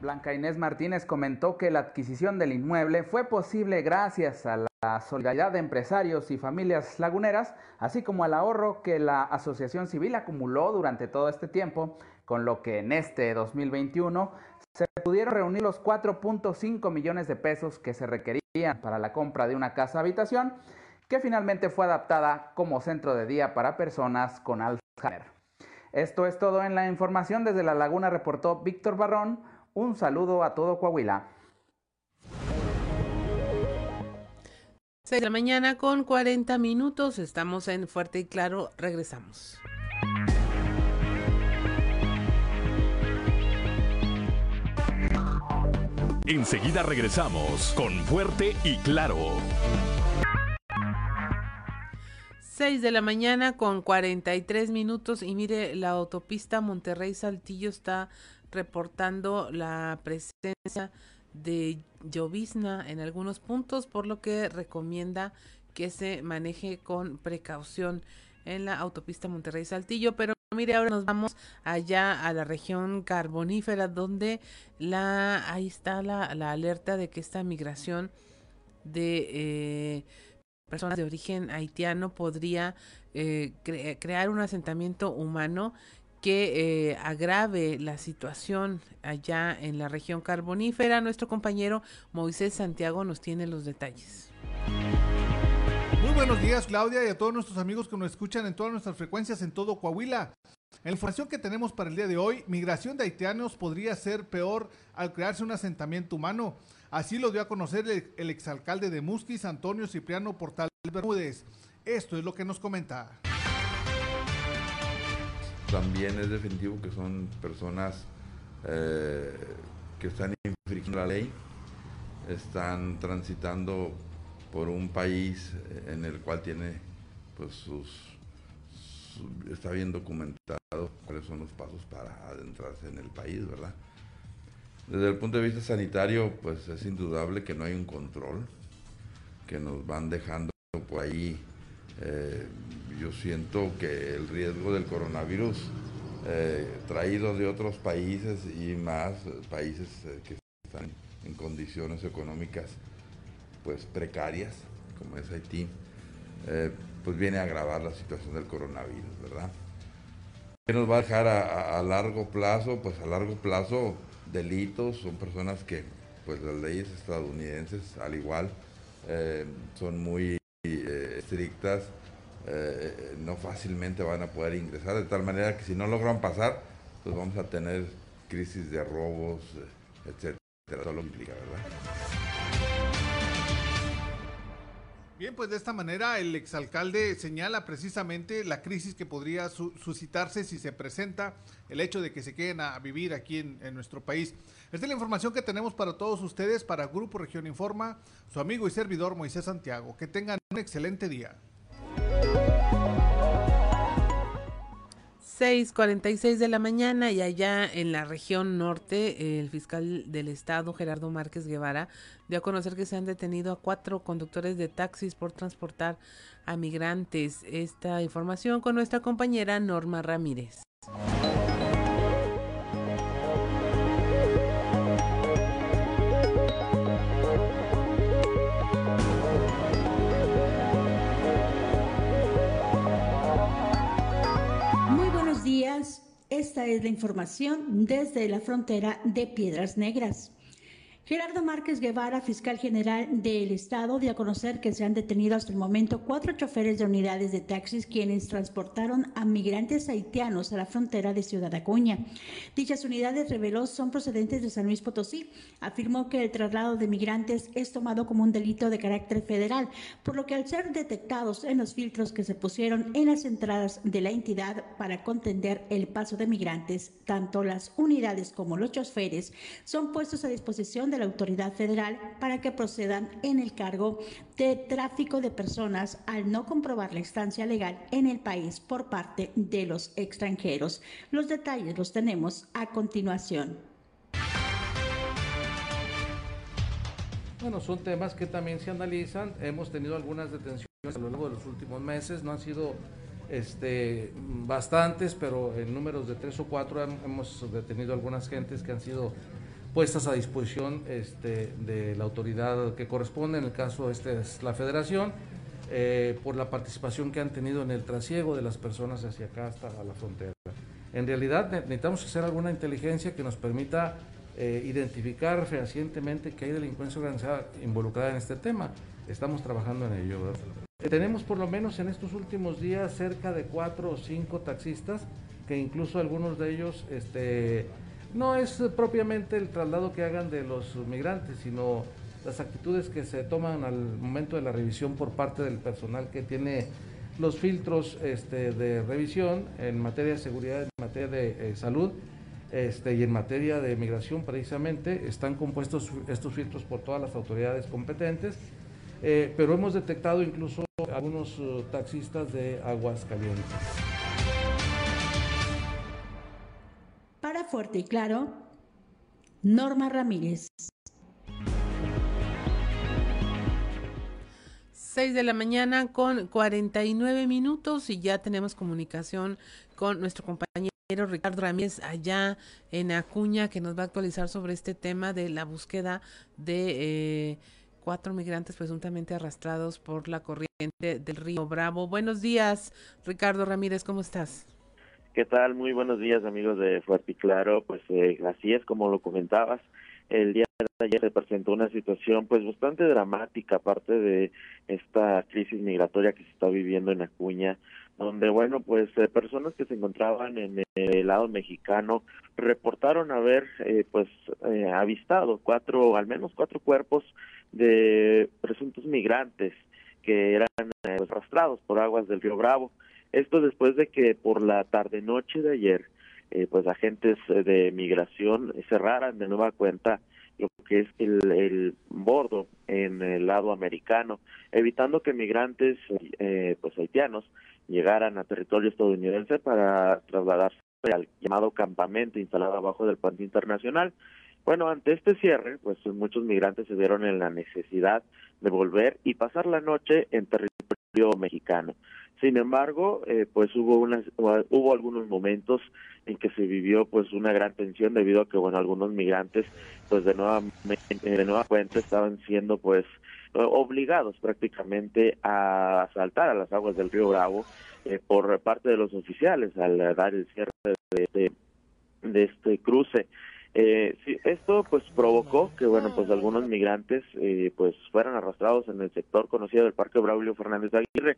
Blanca Inés Martínez comentó que la adquisición del inmueble fue posible gracias a la solidaridad de empresarios y familias laguneras, así como al ahorro que la asociación civil acumuló durante todo este tiempo, con lo que en este 2021 se pudieron reunir los 4.5 millones de pesos que se requerían para la compra de una casa habitación, que finalmente fue adaptada como centro de día para personas con Alzheimer esto es todo en la información. Desde La Laguna reportó Víctor Barrón. Un saludo a todo Coahuila. 6 de la mañana con 40 minutos. Estamos en Fuerte y Claro. Regresamos. Enseguida regresamos con Fuerte y Claro. 6 de la mañana con 43 minutos y mire, la autopista Monterrey-Saltillo está reportando la presencia de llovizna en algunos puntos, por lo que recomienda que se maneje con precaución en la autopista Monterrey-Saltillo, pero mire, ahora nos vamos allá a la región carbonífera donde la ahí está la, la alerta de que esta migración de eh, personas de origen haitiano podría eh, crear un asentamiento humano que eh, agrave la situación allá en la región carbonífera. Nuestro compañero Moisés Santiago nos tiene los detalles. Muy buenos días Claudia y a todos nuestros amigos que nos escuchan en todas nuestras frecuencias en todo Coahuila. En la información que tenemos para el día de hoy, migración de haitianos podría ser peor al crearse un asentamiento humano. Así lo dio a conocer el, exalcalde de Musquis, Antonio Cipriano Portal Bermúdez. Esto es lo que nos comenta también es definitivo que son personas eh, que están infringiendo la ley, están transitando por un país en el cual tiene pues sus, está bien documentado cuáles son los pasos para adentrarse en el país, ¿verdad? Desde el punto de vista sanitario, pues es indudable que no hay un control, que nos van dejando por ahí eh, yo siento que el riesgo del coronavirus eh, traído de otros países y más países eh, que están en condiciones económicas pues precarias, como es Haití, eh, pues viene a agravar la situación del coronavirus, ¿verdad? ¿Qué nos va a dejar a, largo plazo? Pues a largo plazo delitos, son personas que pues las leyes estadounidenses al igual son muy estrictas eh, no fácilmente van a poder ingresar, de tal manera que si no logran pasar, pues vamos a tener crisis de robos, eh, etcétera. Todo lo implica, ¿verdad? Bien, pues de esta manera el exalcalde señala precisamente la crisis que podría suscitarse si se presenta el hecho de que se queden a vivir aquí en, en, nuestro país. Esta es la información que tenemos para todos ustedes, para Grupo Región Informa, su amigo y servidor Moisés Santiago. Que tengan un excelente día. 6:46 de la mañana y allá en la región norte, el fiscal del estado, Gerardo Márquez Guevara, dio a conocer que se han detenido a cuatro conductores de taxis por transportar a migrantes. Esta información con nuestra compañera Norma Ramírez. Esta es la información desde la frontera de Piedras Negras. Gerardo Márquez Guevara, fiscal general del Estado, dio a conocer que se han detenido hasta el momento cuatro choferes de unidades de taxis quienes transportaron a migrantes haitianos a la frontera de Ciudad Acuña. Dichas unidades, reveló, son procedentes de San Luis Potosí. Afirmó que el traslado de migrantes es tomado como un delito de carácter federal, por lo que al ser detectados en los filtros que se pusieron en las entradas de la entidad para contender el paso de migrantes, tanto las unidades como los choferes son puestos a disposición de la autoridad federal para que procedan en el cargo de tráfico de personas al no comprobar la estancia legal en el país por parte de los extranjeros. Los detalles los tenemos a continuación. Bueno, son temas que también se analizan. Hemos tenido algunas detenciones a lo largo de los últimos meses. No han sido este, bastantes, pero en números de tres o cuatro hemos detenido algunas gentes que han sido puestas a disposición este, de la autoridad que corresponde, en el caso este es la federación, eh, por la participación que han tenido en el trasiego de las personas hacia acá hasta la frontera. En realidad necesitamos hacer alguna inteligencia que nos permita eh, identificar fehacientemente que hay delincuencia organizada involucrada en este tema. Estamos trabajando en ello. tenemos por lo menos en estos últimos días cerca de cuatro o cinco taxistas que incluso algunos de ellos este, no es propiamente el traslado que hagan de los migrantes, sino las actitudes que se toman al momento de la revisión por parte del personal que tiene los filtros este, de revisión en materia de seguridad, en materia de eh, salud este, y en materia de migración precisamente. Están compuestos estos filtros por todas las autoridades competentes, eh, pero hemos detectado incluso algunos uh, taxistas de aguas Para Fuerte y Claro, Norma Ramírez. 6 de la mañana con 49 minutos y ya tenemos comunicación con nuestro compañero Ricardo Ramírez allá en Acuña que nos va a actualizar sobre este tema de la búsqueda de eh, cuatro migrantes presuntamente arrastrados por la corriente del río Bravo. Buenos días, Ricardo Ramírez, ¿cómo estás? ¿Qué tal? Muy buenos días, amigos de Fuerte y Claro. Pues eh, así es como lo comentabas. El día de ayer se presentó una situación pues bastante dramática, aparte de esta crisis migratoria que se está viviendo en Acuña, donde, bueno, pues eh, personas que se encontraban en el lado mexicano reportaron haber, eh, pues, eh, avistado cuatro, al menos cuatro cuerpos de presuntos migrantes que eran pues, arrastrados por aguas del río Bravo. Esto después de que por la tarde-noche de ayer, pues agentes de migración cerraran de nueva cuenta lo que es el, el bordo en el lado americano, evitando que migrantes eh, pues haitianos llegaran a territorio estadounidense para trasladarse al llamado campamento instalado abajo del puente internacional. Bueno, ante este cierre, pues muchos migrantes se vieron en la necesidad de volver y pasar la noche en territorio mexicano. Sin embargo, eh, pues hubo unas, hubo algunos momentos en que se vivió pues una gran tensión debido a que bueno algunos migrantes pues de nueva de nueva cuenta estaban siendo pues obligados prácticamente a saltar a las aguas del río Bravo eh, por parte de los oficiales al dar el cierre de, de, este cruce. Eh, sí, esto pues provocó que bueno pues algunos migrantes eh, pues fueran arrastrados en el sector conocido del Parque Braulio Fernández Aguirre.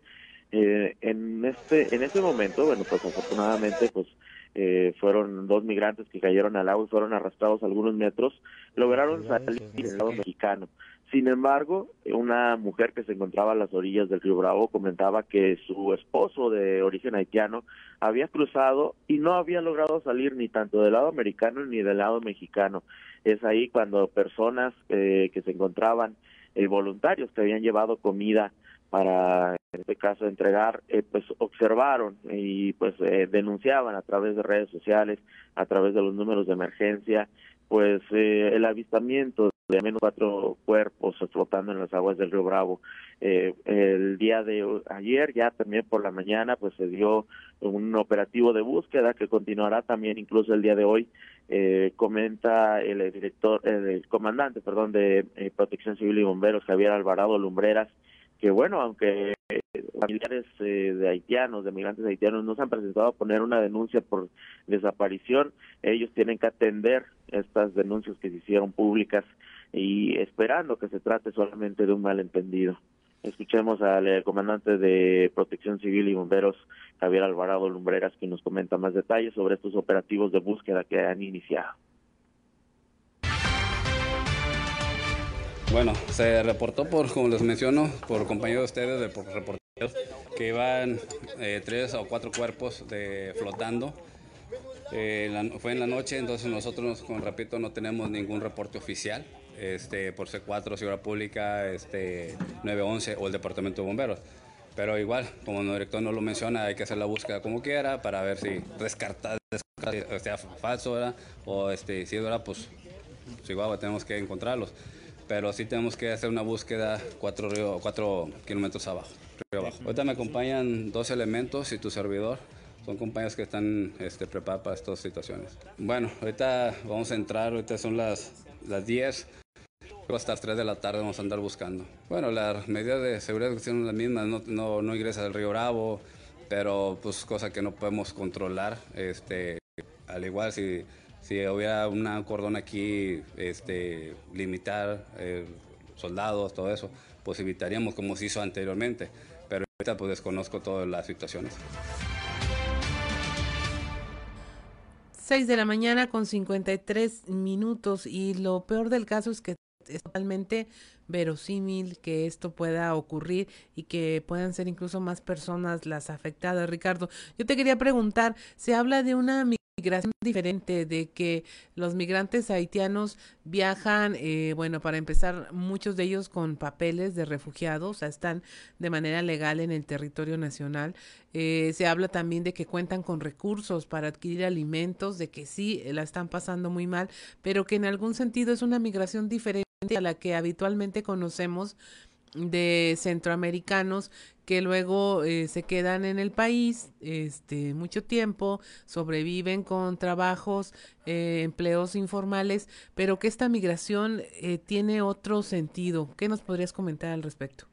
Eh, en este en ese momento bueno pues afortunadamente pues eh, fueron dos migrantes que cayeron al agua y fueron arrastrados algunos metros, lograron salir del lado mexicano. Sin embargo, una mujer que se encontraba a las orillas del río Bravo comentaba que su esposo de origen haitiano había cruzado y no había logrado salir ni tanto del lado americano ni del lado mexicano. Es ahí cuando personas eh, que se encontraban, eh, voluntarios que habían llevado comida para en este caso entregar eh, pues observaron y pues eh, denunciaban a través de redes sociales a través de los números de emergencia pues eh, el avistamiento de al menos cuatro cuerpos flotando en las aguas del río Bravo. El día de ayer ya también por la mañana pues se dio un operativo de búsqueda que continuará también incluso el día de hoy. Comenta el director el comandante perdón de Protección Civil y Bomberos Javier Alvarado Lumbreras que bueno, aunque familiares eh, de haitianos, de migrantes haitianos, no se han presentado a poner una denuncia por desaparición, ellos tienen que atender estas denuncias que se hicieron públicas y esperando que se trate solamente de un malentendido. Escuchemos al eh, comandante de Protección Civil y Bomberos, Javier Alvarado Lumbreras, que nos comenta más detalles sobre estos operativos de búsqueda que han iniciado. Bueno, se reportó por, como les menciono, por compañeros de ustedes, de por reporteros, que iban eh, tres o cuatro cuerpos de, flotando. Eh, fue en la noche, entonces nosotros, con repito, no tenemos ningún reporte oficial este, por C4, Seguridad Pública, este, 911 o el Departamento de Bomberos. Pero igual, como el director no lo menciona, hay que hacer la búsqueda como quiera para ver si descartar, sea falso o este, si era, pues, pues igual tenemos que encontrarlos pero sí tenemos que hacer una búsqueda cuatro, río, cuatro kilómetros abajo, abajo. Ahorita me acompañan dos elementos y tu servidor. Son compañeros que están este, preparados para estas situaciones. Bueno, ahorita vamos a entrar, ahorita son las, las 10. Hasta las 3 de la tarde vamos a andar buscando. Bueno, las medidas de seguridad son las mismas, no, no, no ingresa al río Bravo, pero pues cosa que no podemos controlar. Este, al igual si si hubiera un cordón aquí, este, limitar eh, soldados, todo eso, pues evitaríamos como se hizo anteriormente. Pero ahorita pues desconozco todas las situaciones. 6 de la mañana con 53 minutos y lo peor del caso es que es totalmente verosímil que esto pueda ocurrir y que puedan ser incluso más personas las afectadas. Ricardo, yo te quería preguntar, se habla de una migración diferente, de que los migrantes haitianos viajan, eh, bueno, para empezar, muchos de ellos con papeles de refugiados, o sea, están de manera legal en el territorio nacional. Eh, se habla también de que cuentan con recursos para adquirir alimentos, de que sí, la están pasando muy mal, pero que en algún sentido es una migración diferente a la que habitualmente conocemos de centroamericanos que luego eh, se quedan en el país este mucho tiempo sobreviven con trabajos eh, empleos informales pero que esta migración eh, tiene otro sentido qué nos podrías comentar al respecto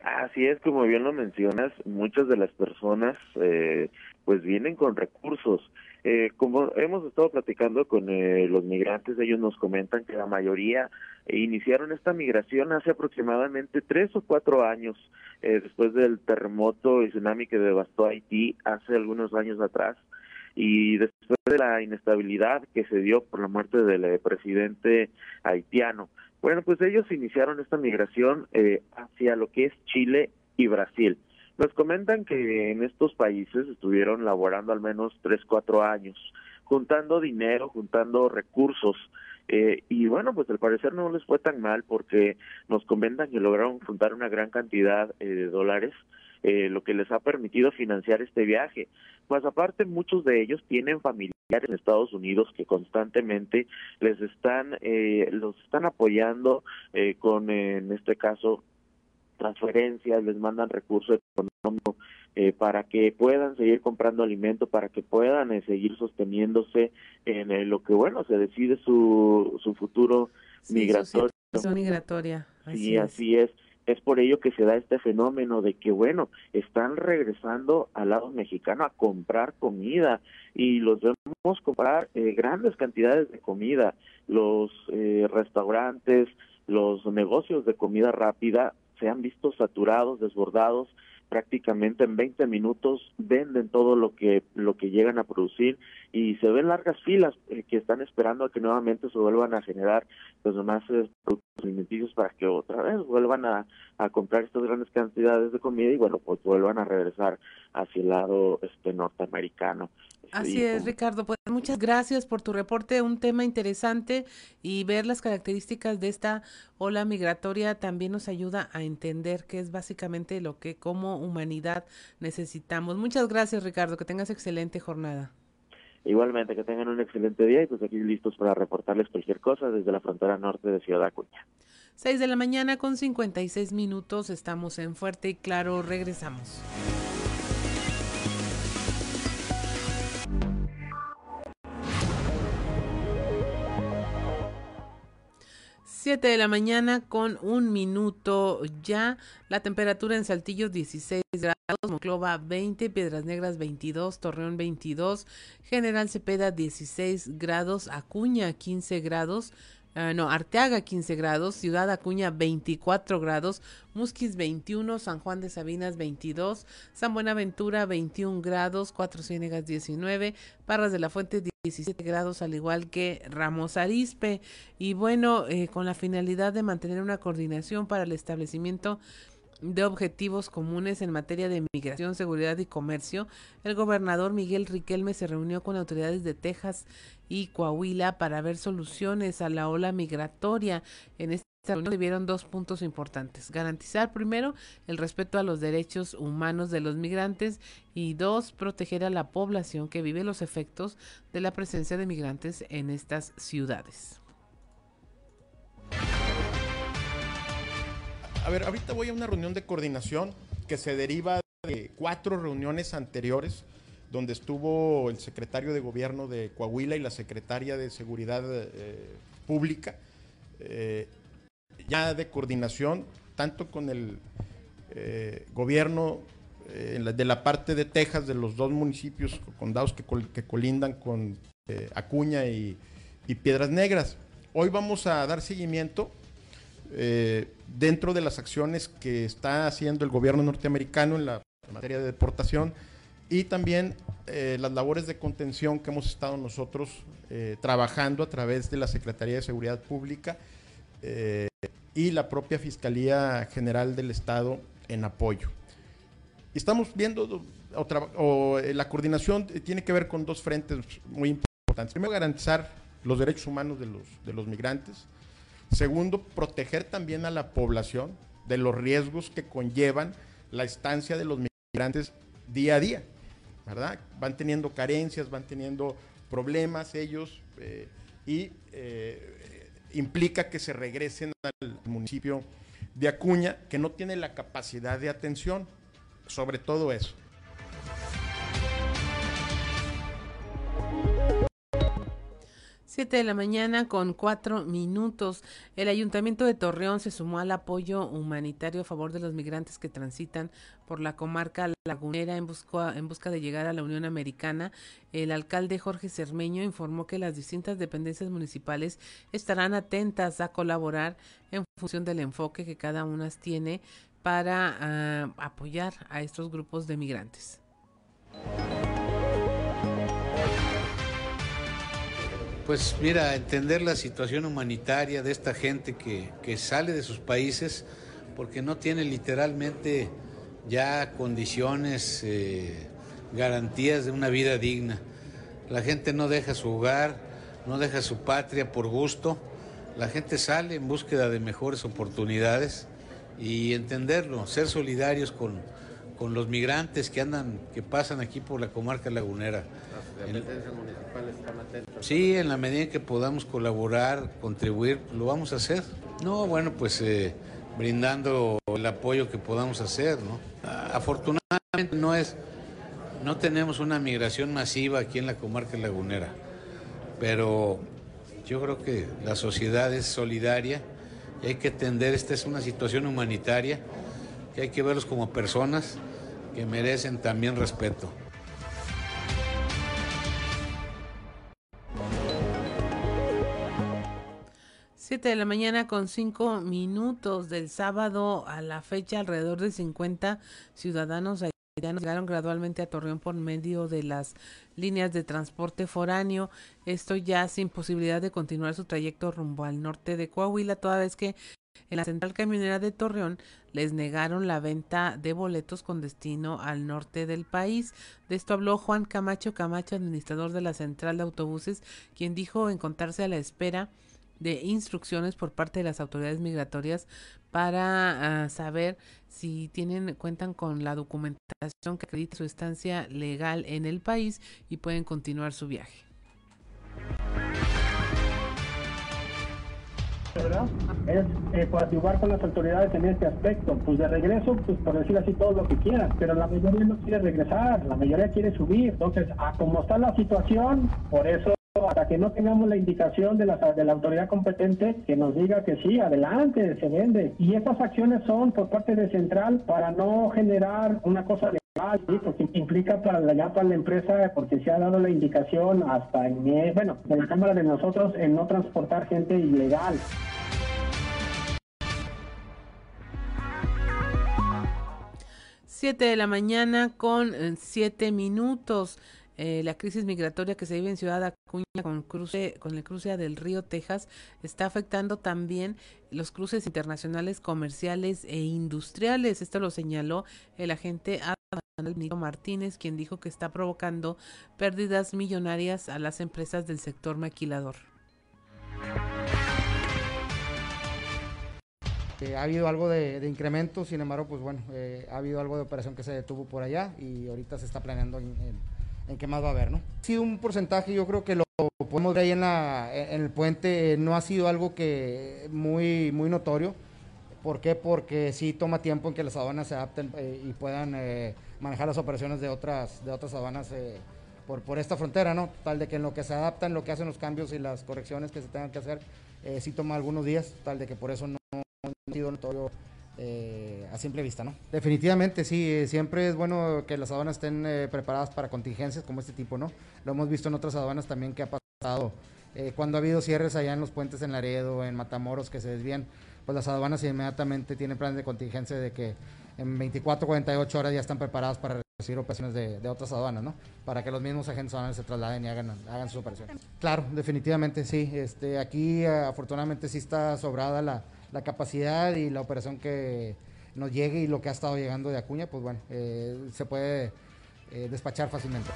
Así es, como bien lo mencionas, muchas de las personas pues vienen con recursos. Eh, como hemos estado platicando con eh, los migrantes, ellos nos comentan que la mayoría iniciaron esta migración hace aproximadamente tres o cuatro años, eh, después del terremoto y tsunami que devastó Haití hace algunos años atrás y después de la inestabilidad que se dio por la muerte del eh, presidente haitiano. Bueno, pues ellos iniciaron esta migración eh, hacia lo que es Chile y Brasil. Nos comentan que en estos países estuvieron laborando al menos tres, cuatro años, juntando dinero, juntando recursos. Eh, y bueno, pues al parecer no les fue tan mal porque nos comentan que lograron juntar una gran cantidad eh, de dólares, eh, lo que les ha permitido financiar este viaje. Más aparte, muchos de ellos tienen familiares en Estados Unidos que constantemente les están, eh, los están apoyando eh, con, en este caso, transferencias, les mandan recursos económicos eh, para que puedan seguir comprando alimento, para que puedan eh, seguir sosteniéndose en eh, lo que, bueno, se decide su, su futuro Sí, migratorio. su migratoria. Sí, así es. Es por ello que se da este fenómeno de que, bueno, están regresando al lado mexicano a comprar comida y los vemos comprar eh, grandes cantidades de comida. Los eh, restaurantes, los negocios de comida rápida se han visto saturados, desbordados prácticamente en 20 minutos venden todo lo que lo que llegan a producir y se ven largas filas eh, que están esperando a que nuevamente se vuelvan a generar pues más eh, productos alimenticios para que otra vez vuelvan a, a comprar estas grandes cantidades de comida y bueno pues vuelvan a regresar hacia el lado este norteamericano Así es, Ricardo. Pues muchas gracias por tu reporte, un tema interesante y ver las características de esta ola migratoria también nos ayuda a entender qué es básicamente lo que como humanidad necesitamos. Muchas gracias, Ricardo. Que tengas excelente jornada. Igualmente, que tengan un excelente día y pues aquí listos para reportarles cualquier cosa desde la frontera norte de Ciudad Acuña. 6 de la mañana con 56 minutos. Estamos en Fuerte y Claro. Regresamos. Siete de la mañana con un minuto ya. La temperatura en Saltillo 16 grados, Monclova 20, Piedras Negras 22, Torreón 22, General Cepeda 16 grados, Acuña 15 grados, ah, no, Arteaga 15 grados, Ciudad Acuña 24 grados, Musquis 21, San Juan de Sabinas 22, San Buenaventura 21 grados, Cuatro Ciénegas 19, Parras de la Fuente 17 grados, al igual que Ramos Arispe. Y bueno, eh, con la finalidad de mantener una coordinación para el establecimiento de objetivos comunes en materia de migración, seguridad y comercio, el gobernador Miguel Riquelme se reunió con autoridades de Texas y Coahuila para ver soluciones a la ola migratoria. En esta reunión se vieron dos puntos importantes. Garantizar primero el respeto a los derechos humanos de los migrantes y dos, proteger a la población que vive los efectos de la presencia de migrantes en estas ciudades. A ver, ahorita voy a una reunión de coordinación que se deriva de cuatro reuniones anteriores donde estuvo el secretario de gobierno de Coahuila y la secretaria de Seguridad eh, Pública, eh, ya de coordinación, tanto con el eh, gobierno eh, de la parte de Texas, de los dos municipios, condados que, que colindan con Acuña y Piedras Negras. Hoy vamos a dar seguimiento eh, dentro de las acciones que está haciendo el gobierno norteamericano en la materia de deportación y también eh, las labores de contención que hemos estado nosotros eh, trabajando a través de la Secretaría de Seguridad Pública eh, y la propia Fiscalía General del Estado en apoyo. Estamos viendo o eh, la coordinación eh, tiene que ver con dos frentes muy importantes. Primero, garantizar los derechos humanos de los, de los migrantes. Segundo, proteger también a la población de los riesgos que conllevan la estancia de los migrantes día a día, ¿verdad? Van teniendo carencias, van teniendo problemas ellos eh, y eh, implica que se regresen al municipio de Acuña, que no tiene la capacidad de atención, sobre todo eso. Siete de la mañana con cuatro minutos. El Ayuntamiento de Torreón se sumó al apoyo humanitario a favor de los migrantes que transitan por la comarca lagunera en busca, en busca de llegar a la Unión Americana. El alcalde Jorge Cermeño informó que las distintas dependencias municipales estarán atentas a colaborar en función del enfoque que cada una tiene para ah, apoyar a estos grupos de migrantes. Pues mira, entender la situación humanitaria de esta gente que, que sale de sus países porque no tiene literalmente ya condiciones, eh, garantías de una vida digna. La gente no deja su hogar, no deja su patria por gusto. La gente sale en búsqueda de mejores oportunidades y entenderlo, ser solidarios con, con los migrantes que andan, que pasan aquí por la comarca lagunera. Dependencias municipales están atentas. Sí, en la medida en que podamos colaborar, contribuir, lo vamos a hacer. No, bueno, pues eh, brindando el apoyo que podamos hacer, ¿no? Afortunadamente no es, no tenemos una migración masiva aquí en la comarca lagunera, pero yo creo que la sociedad es solidaria y hay que entender, esta es una situación humanitaria, que hay que verlos como personas que merecen también respeto. Siete de la mañana con cinco minutos del sábado a la fecha, alrededor de 50 ciudadanos haitianos llegaron gradualmente a Torreón por medio de las líneas de transporte foráneo. Esto ya sin posibilidad de continuar su trayecto rumbo al norte de Coahuila, toda vez que en la central camionera de Torreón les negaron la venta de boletos con destino al norte del país. De esto habló Juan Camacho Camacho, administrador de la central de autobuses, quien dijo encontrarse a la espera instrucciones por parte de las autoridades migratorias para uh, saber si tienen cuentan con la documentación que acredita su estancia legal en el país y pueden continuar su viaje. ¿verdad? Es eh, coadyuvar con las autoridades en este aspecto. Pues de regreso, pues por decir así todo lo que quieran, pero la mayoría no quiere regresar, la mayoría quiere subir. Entonces, a como está la situación, por eso hasta que no tengamos la indicación de la, de la autoridad competente que nos diga que sí, adelante, se vende. Y estas acciones son por parte de Central para no generar una cosa de ¿sí? porque implica para la, para la empresa, porque se ha dado la indicación hasta en, bueno, la Cámara de nosotros en no transportar gente ilegal. Siete de la mañana con siete minutos. Eh, la crisis migratoria que se vive en Ciudad Acuña con, cruce, con el cruce del río Texas está afectando también los cruces internacionales comerciales e industriales. Esto lo señaló el agente Nico Martínez, quien dijo que está provocando pérdidas millonarias a las empresas del sector maquilador. Eh, ha habido algo de, de, incremento, sin embargo, pues bueno, eh, ha habido algo de operación que se detuvo por allá y ahorita se está planeando en, en en qué más va a haber, ¿no? Ha sido un porcentaje, yo creo que lo podemos ver ahí en, la, en el puente, no ha sido algo que muy, muy notorio. ¿Por qué? Porque sí toma tiempo en que las aduanas se adapten eh, y puedan eh, manejar las operaciones de otras, de otras aduanas eh, por, por esta frontera, ¿no? Tal de que en lo que se adaptan, lo que hacen los cambios y las correcciones que se tengan que hacer, eh, sí toma algunos días, tal de que por eso no, no ha sido notorio eh, a simple vista, ¿no? Definitivamente, sí, eh, siempre es bueno que las aduanas estén eh, preparadas para contingencias como este tipo, ¿no? Lo hemos visto en otras aduanas también que ha pasado. Cuando ha habido cierres allá en los puentes en Laredo, en Matamoros, que se desvían, pues las aduanas inmediatamente tienen planes de contingencia de que en 24, 48 horas ya están preparadas para recibir operaciones de, de otras aduanas, ¿no? Para que los mismos agentes aduanales se trasladen y hagan, hagan sus operaciones. Claro, definitivamente, sí. Este, aquí, afortunadamente, sí está sobrada la la capacidad y la operación que nos llegue y lo que ha estado llegando de Acuña, pues bueno, eh, se puede eh, despachar fácilmente.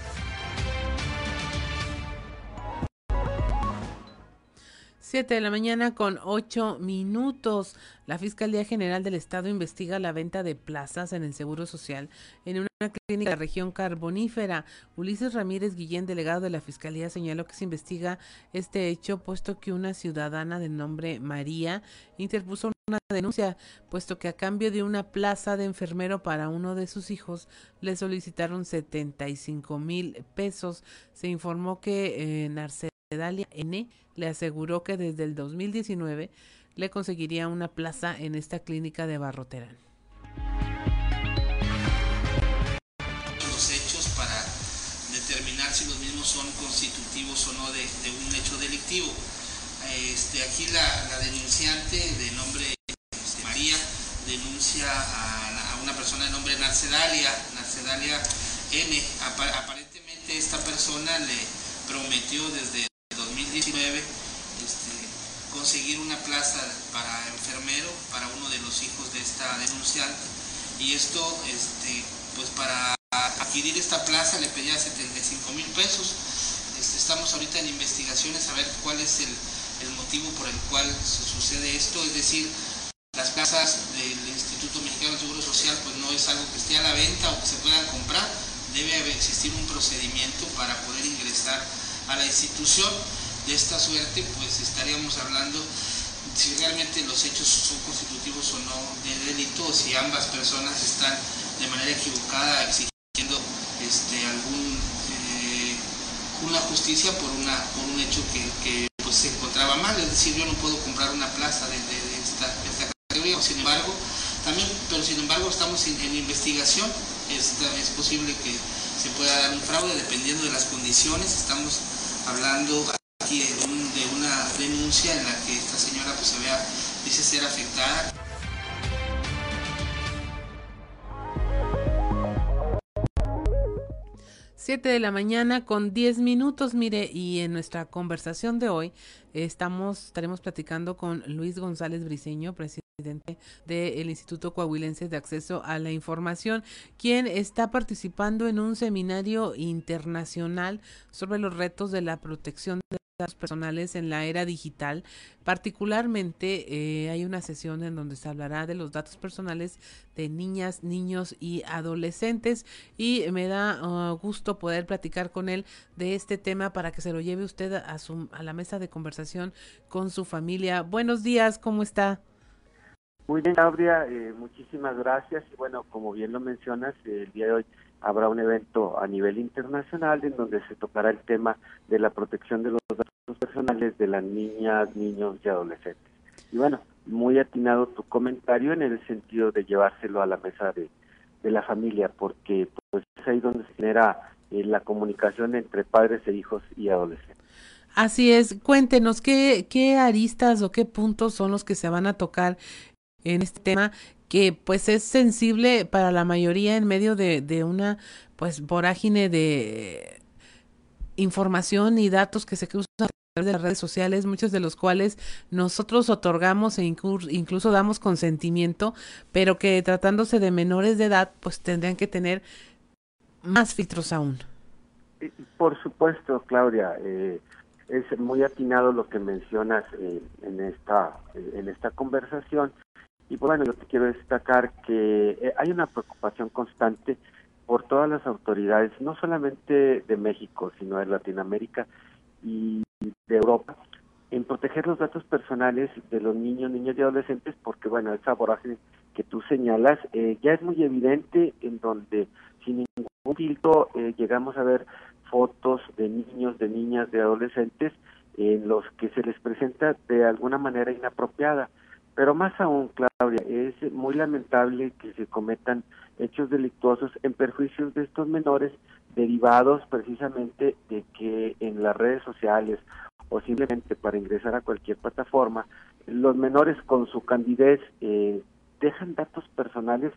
Siete de la mañana con ocho minutos. La Fiscalía General del Estado investiga la venta de plazas en el Seguro Social en una clínica de la región carbonífera. Ulises Ramírez Guillén, delegado de la Fiscalía, señaló que se investiga este hecho puesto que una ciudadana de nombre María interpuso una denuncia, puesto que a cambio de una plaza de enfermero para uno de sus hijos le solicitaron 75 mil pesos. Se informó que eh, Narcés Narcedalia N le aseguró que desde el 2019 le conseguiría una plaza en esta clínica de Barroterán. Los hechos para determinar si los mismos son constitutivos o no de, un hecho delictivo. Este, aquí la, denunciante de nombre María denuncia a, una persona de nombre Narcedalia, Narcedalia M. aparentemente esta persona le prometió desde 2019 este, conseguir una plaza para enfermero para uno de los hijos de esta denunciante. Y esto este, pues para adquirir esta plaza le pedía 75 mil pesos. Este, estamos ahorita en investigaciones a ver cuál es el, el motivo por el cual sucede esto. Es decir las plazas del Instituto Mexicano de Seguro Social pues no es algo que esté a la venta o que se puedan comprar. Debe existir un procedimiento para poder ingresar a la institución de esta suerte, pues estaríamos hablando si realmente los hechos son constitutivos o no de delito, o si ambas personas están de manera equivocada exigiendo este, algún, eh, una justicia por, una, por un hecho que, pues, se encontraba mal. Es decir, yo no puedo comprar una plaza de, de, de esta, esta, categoría, sin embargo, también, pero sin embargo estamos en, en investigación, es, es posible que se pueda dar un fraude dependiendo de las condiciones, estamos hablando de, un, de, una denuncia en la que esta señora pues se vea, dice ser afectada. 7 de la mañana con 10 minutos, mire, y en nuestra conversación de hoy estamos, estaremos platicando con Luis González Briceño, presidente del Instituto Coahuilense de Acceso a la Información, quien está participando en un seminario internacional sobre los retos de la protección de personales en la era digital. Particularmente eh, hay una sesión en donde se hablará de los datos personales de niñas, niños y adolescentes y me da uh, gusto poder platicar con él de este tema para que se lo lleve usted a, su, a la mesa de conversación con su familia. Buenos días, ¿cómo está? Muy bien, Gabriela, eh, muchísimas gracias. Y bueno, como bien lo mencionas, el día de hoy habrá un evento a nivel internacional en donde se tocará el tema de la protección de los datos personales de las niñas, niños y adolescentes. Y bueno, muy atinado tu comentario en el sentido de llevárselo a la mesa de, la familia, porque pues es ahí donde se genera eh, la comunicación entre padres e hijos y adolescentes. Así es, cuéntenos qué, qué aristas o qué puntos son los que se van a tocar en este tema que pues es sensible para la mayoría en medio de, de una pues vorágine de información y datos que se cruzan a través de las redes sociales, muchos de los cuales nosotros otorgamos e incluso, damos consentimiento, pero que tratándose de menores de edad, pues tendrían que tener más filtros aún. Por supuesto, Claudia, eh, es muy atinado lo que mencionas eh, en esta en esta conversación y bueno, yo quiero destacar que eh, hay una preocupación constante por todas las autoridades, no solamente de México, sino de Latinoamérica y de Europa, en proteger los datos personales de los niños, niñas y adolescentes, porque bueno, esa vorágine que tú señalas eh, ya es muy evidente en donde sin ningún filtro eh, llegamos a ver fotos de niños, de niñas, de adolescentes en los que se les presenta de alguna manera inapropiada. Pero más aún, Claudia, es muy lamentable que se cometan hechos delictuosos en perjuicios de estos menores derivados precisamente de que en las redes sociales o simplemente para ingresar a cualquier plataforma, los menores con su candidez eh, dejan datos personales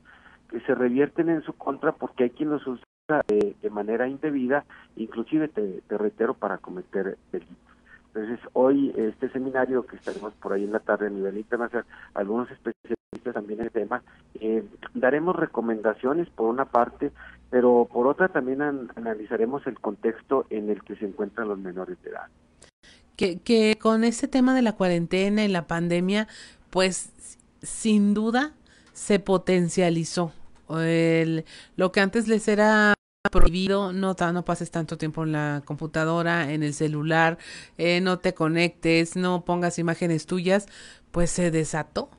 que se revierten en su contra porque hay quien los usa de, de manera indebida, inclusive te, te reitero para cometer delitos. Entonces, hoy este seminario que estaremos por ahí en la tarde a nivel internacional, algunos especialistas también en el tema, eh, daremos recomendaciones por una parte, pero por otra también an analizaremos el contexto en el que se encuentran los menores de edad. Que, que con este tema de la cuarentena y la pandemia, pues sin duda se potencializó. Lo que antes les era prohibido, no, no pases tanto tiempo en la computadora, en el celular, eh, no te conectes, no pongas imágenes tuyas, pues se desató.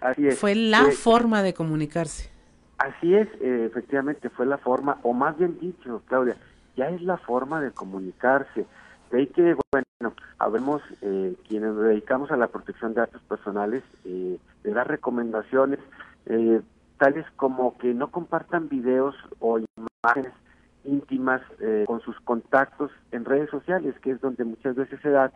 Así es. Fue la eh, forma de comunicarse. Así es, eh, efectivamente fue la forma, o más bien dicho, Claudia, ya es la forma de comunicarse. De ahí que, bueno, habemos eh, quienes nos dedicamos a la protección de datos personales, eh, de dar recomendaciones, eh, tales como que no compartan videos o imágenes íntimas eh, con sus contactos en redes sociales, que es donde muchas veces se da.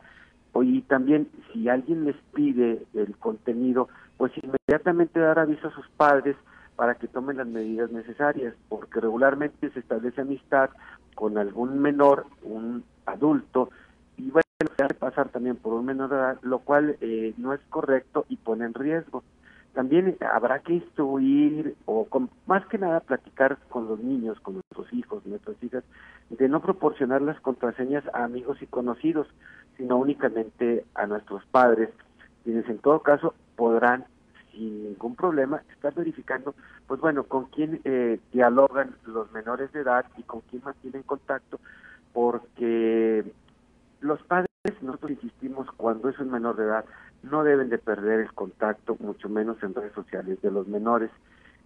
Y también, si alguien les pide el contenido, pues inmediatamente dar aviso a sus padres para que tomen las medidas necesarias, porque regularmente se establece amistad con algún menor, un adulto, y bueno, se hace pasar también por un menor de edad, lo cual eh, no es correcto y pone en riesgo. También habrá que instruir o con, más que nada platicar con los niños, con nuestros hijos, nuestras hijas, de no proporcionar las contraseñas a amigos y conocidos, sino únicamente a nuestros padres, quienes en todo caso podrán sin ningún problema estar verificando, pues bueno, con quién eh, dialogan los menores de edad y con quién mantienen contacto, porque los padres, nosotros insistimos, cuando es un menor de edad, no deben de perder el contacto, mucho menos en redes sociales de los menores.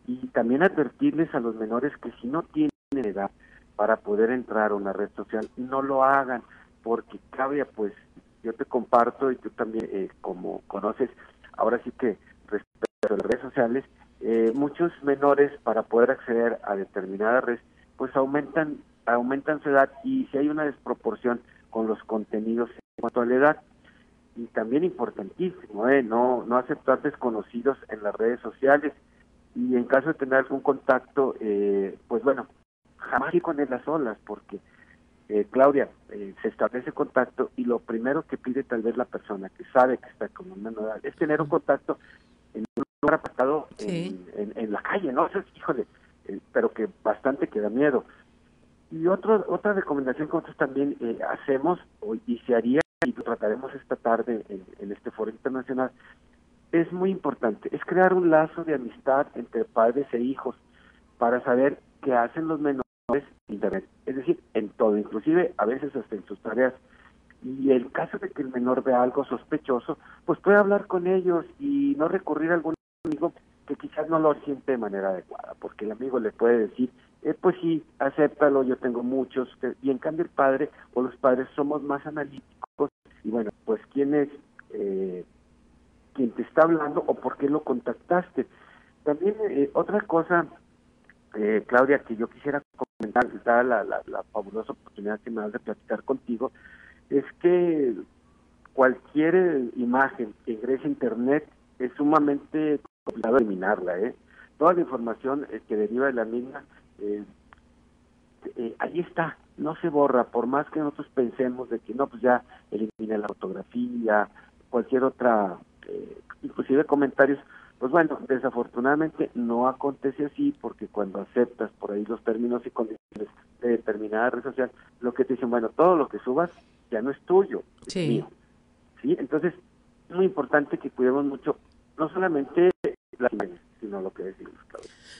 Y también advertirles a los menores que si no tienen edad para poder entrar a una red social, no lo hagan, porque Claudia, pues yo te comparto y tú también, eh, como conoces, ahora sí que respecto a las redes sociales, eh, muchos menores para poder acceder a determinadas redes, pues aumentan, aumentan su edad y si hay una desproporción con los contenidos en cuanto a la edad y también importantísimo, ¿eh? no, no aceptar desconocidos en las redes sociales y en caso de tener algún contacto, eh, pues bueno, jamás ir con él a solas, porque eh, Claudia, eh, se establece contacto y lo primero que pide tal vez la persona que sabe que está con una edad es tener un contacto en un lugar apartado en, en, la calle, ¿no? Eso es, híjole, eh, pero que bastante que da miedo. Y otro, otra recomendación que nosotros también eh, hacemos y se haría y lo trataremos esta tarde en, este foro internacional, es muy importante, es crear un lazo de amistad entre padres e hijos para saber qué hacen los menores en Internet, es decir, en todo, inclusive a veces hasta en sus tareas. Y el caso de que el menor vea algo sospechoso, pues puede hablar con ellos y no recurrir a algún amigo que quizás no lo siente de manera adecuada, porque el amigo le puede decir, eh, pues sí, acéptalo, yo tengo muchos, y en cambio el padre o los padres somos más analíticos y bueno, pues quién es eh, quien te está hablando o por qué lo contactaste. También eh, otra cosa, eh, Claudia, que yo quisiera comentar, la, la, la, fabulosa oportunidad que me das de platicar contigo, es que cualquier imagen que ingrese a Internet es sumamente complicado eliminarla. ¿eh? Toda la información que deriva de la misma, ahí está, no se borra, por más que nosotros pensemos de que no, pues ya elimina la fotografía, cualquier otra, eh, inclusive comentarios, pues bueno, desafortunadamente no acontece así porque cuando aceptas por ahí los términos y condiciones de determinada red social, lo que te dicen, bueno, todo lo que subas ya no es tuyo, es mío. ¿Sí? Entonces, es muy importante que cuidemos mucho, no solamente las imágenes, sino lo que decimos,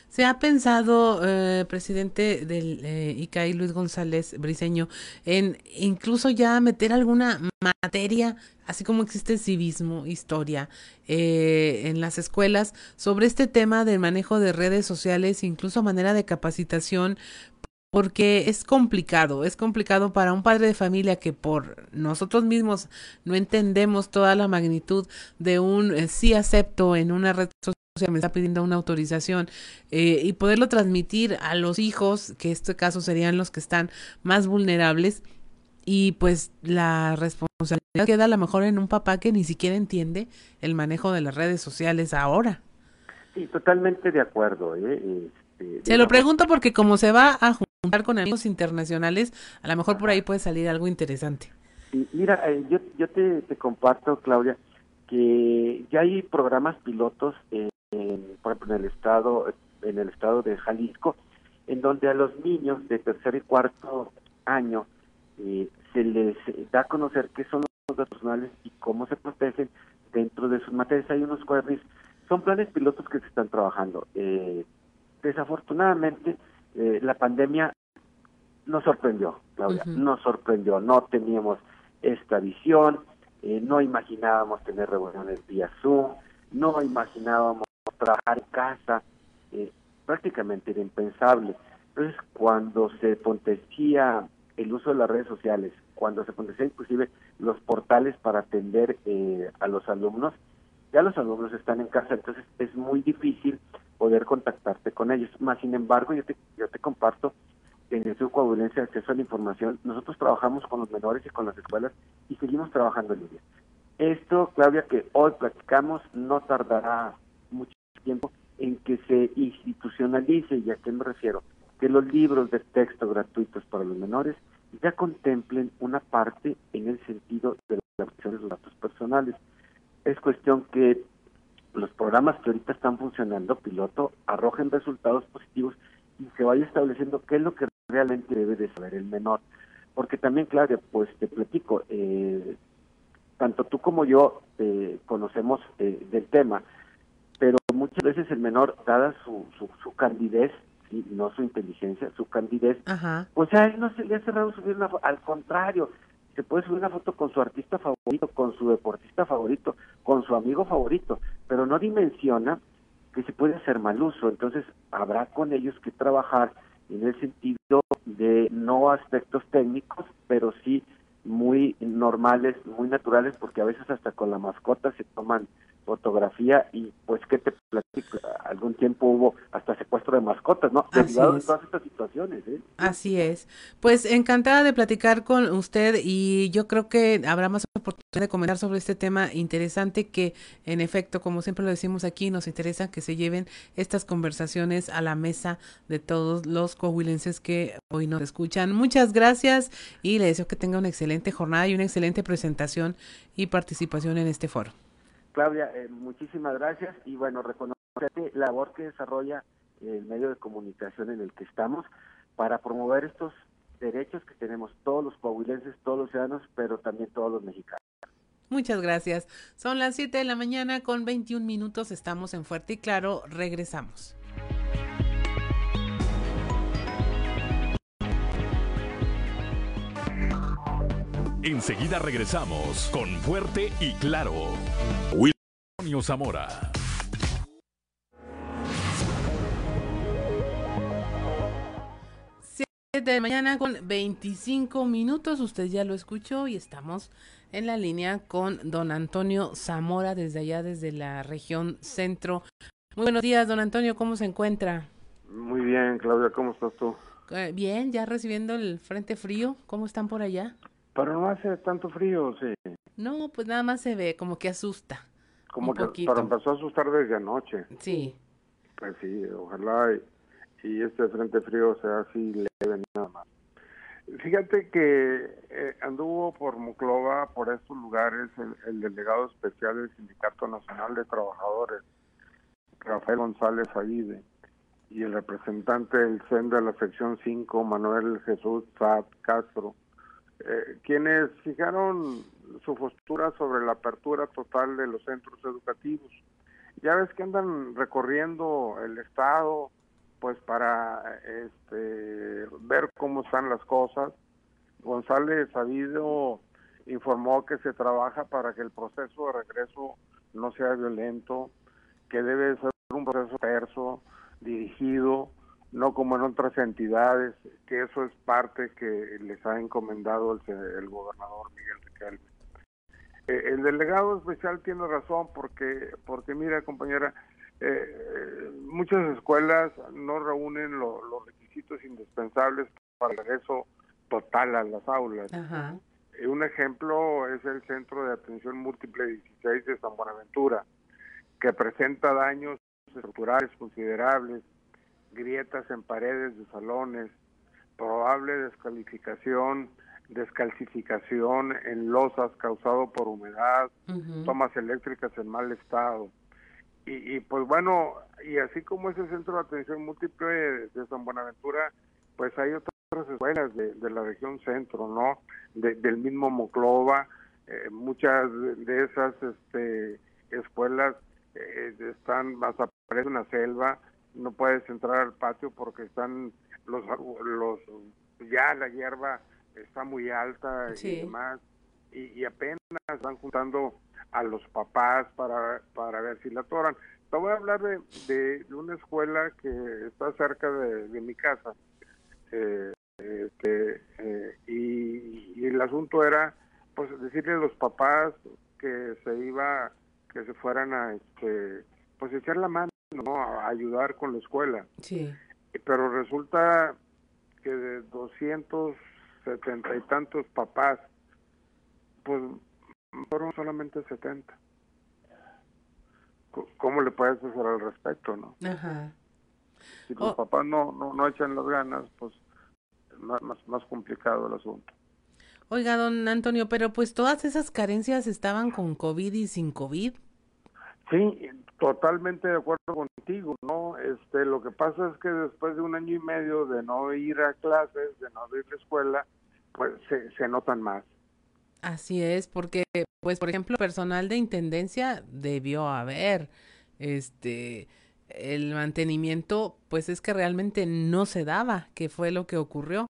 ¿Se ha pensado, eh, presidente del eh, ICAI, Luis González Briseño, en incluso ya meter alguna materia, así como existe civismo, historia, eh, en las escuelas, sobre este tema del manejo de redes sociales, incluso manera de capacitación porque es complicado, es complicado para un padre de familia que por nosotros mismos no entendemos toda la magnitud de un eh, sí acepto en una red social me está pidiendo una autorización eh, y poderlo transmitir a los hijos, que en este caso serían los que están más vulnerables, y pues la responsabilidad queda a lo mejor en un papá que ni siquiera entiende el manejo de las redes sociales ahora. Sí, totalmente de acuerdo. ¿eh? Este, se lo pregunto porque como se va a juntar con amigos internacionales, a lo mejor por ahí puede salir algo interesante. mira, eh, yo, yo te, comparto, Claudia, que ya hay programas pilotos, en, por ejemplo, en el estado, en el estado de Jalisco, en donde a los niños de tercer y cuarto año eh, se les da a conocer qué son los datos personales y cómo se protegen dentro de sus materias. Hay unos cuadernos, son planes pilotos que se están trabajando. Eh, desafortunadamente, eh, la pandemia nos sorprendió, Claudia, nos sorprendió. No teníamos esta visión, eh, no imaginábamos tener reuniones vía Zoom, no imaginábamos trabajar en casa, eh, prácticamente impensable. Entonces, cuando se acontecía el uso de las redes sociales cuando se ponen inclusive los portales para atender eh, a los alumnos, ya los alumnos están en casa, entonces es muy difícil poder contactarte con ellos. Más sin embargo, yo te, yo te comparto en el Coahuilense de Acceso a la Información, nosotros trabajamos con los menores y con las escuelas y seguimos trabajando en línea. Esto, Claudia, que hoy platicamos, no tardará mucho tiempo en que se institucionalice, y a qué me refiero, que los libros de texto gratuitos para los menores ya contemplen una parte en el sentido de la protección de los datos personales. Es cuestión que los programas que ahorita están funcionando, piloto, arrojen resultados positivos y se vaya estableciendo qué es lo que realmente debe de saber el menor. Porque también, Claudia, pues te platico, eh, tanto tú como yo eh, conocemos eh, del tema, pero muchas veces el menor, dada su, su, su candidez, y no su inteligencia, su candidez, pues a él no se le ha cerrado subir una foto, al contrario, se puede subir una foto con su artista favorito, con su deportista favorito, con su amigo favorito, pero no dimensiona que se puede hacer mal uso, entonces habrá con ellos que trabajar en el sentido de no aspectos técnicos, pero sí muy normales, muy naturales, porque a veces hasta con la mascota se toman fotografía y pues que te platico, algún tiempo hubo hasta secuestro de mascotas, ¿no? Derivado de todas estas situaciones, ¿eh? Así es. Pues encantada de platicar con usted y yo creo que habrá más oportunidad de comentar sobre este tema interesante que en efecto, como siempre lo decimos aquí, nos interesa que se lleven estas conversaciones a la mesa de todos los coahuilenses que hoy nos escuchan. Muchas gracias y le deseo que tenga una excelente jornada y una excelente presentación y participación en este foro. Claudia, eh, muchísimas gracias y bueno, reconocer la labor que desarrolla el medio de comunicación en el que estamos para promover estos derechos que tenemos todos los coahuilenses, todos los ciudadanos, pero también todos los mexicanos. Muchas gracias. Son las 7 de la mañana con 21 minutos. Estamos en Fuerte y Claro. Regresamos. Enseguida regresamos con Fuerte y Claro. William Zamora. de mañana con 25 minutos. Usted ya lo escuchó y estamos en la línea con don Antonio Zamora desde allá, desde la región centro. Muy buenos días, don Antonio, ¿cómo se encuentra? Muy bien, Claudia, ¿cómo estás tú? Eh, bien, ya recibiendo el frente frío. ¿Cómo están por allá? Pero no hace tanto frío, sí. No, pues nada más se ve, como que asusta. Como que pero empezó a asustar desde anoche. Sí. Pues sí, ojalá y, y este frente frío sea así leve nada más. Fíjate que eh, anduvo por Muclova, por estos lugares, el, el, delegado especial del Sindicato Nacional de Trabajadores, Rafael González Avide, y el representante del CEN de la sección 5, Manuel Jesús Zat Castro, eh, quienes fijaron su postura sobre la apertura total de los centros educativos. Ya ves que andan recorriendo el estado, pues para este, ver cómo están las cosas. González Sabido informó que se trabaja para que el proceso de regreso no sea violento, que debe ser un proceso terso, dirigido, no como en otras entidades, que eso es parte que les ha encomendado el, el gobernador Miguel Riquelme. Eh, el delegado especial tiene razón porque, porque mira compañera, eh, muchas escuelas no reúnen lo, los requisitos indispensables para el regreso total a las aulas. Ajá. Eh, un ejemplo es el Centro de Atención Múltiple 16 de San Buenaventura, que presenta daños estructurales considerables, grietas en paredes de salones, probable descalificación, descalcificación en losas causado por humedad, uh -huh. tomas eléctricas en mal estado. Y, y, pues bueno, y así como ese centro de atención múltiple de, San Buenaventura, pues hay otras escuelas de, de la región centro, ¿no? De, del mismo Moclova, eh, muchas de esas este, escuelas eh, están más aparece una selva, no puedes entrar al patio porque están los los ya la hierba está muy alta sí. y demás y, y, apenas van juntando a los papás para para ver si la atoran. Te voy a hablar de, de, de una escuela que está cerca de, de mi casa, eh, Este, eh, y, y el asunto era, pues, decirle a los papás que se iba, que se fueran a, este, pues, echar la mano, ¿no? A ayudar con la escuela. Sí. Pero resulta que de 270 y tantos papás, pues fueron solamente 70. C- ¿Cómo le puedes hacer al respecto, no? Ajá. Si los Oh. papás no, no, no echan las ganas, pues es más, más, más complicado el asunto. Oiga, don Antonio, pero pues todas esas carencias estaban con COVID y sin COVID. Sí, totalmente de acuerdo contigo, ¿no? Este, lo que pasa es que después de un año y medio de no ir a clases, de no ir a la escuela, pues se, se notan más. Así es, porque, pues, por ejemplo, personal de intendencia debió haber, este, el mantenimiento, pues es que realmente no se daba, que fue lo que ocurrió.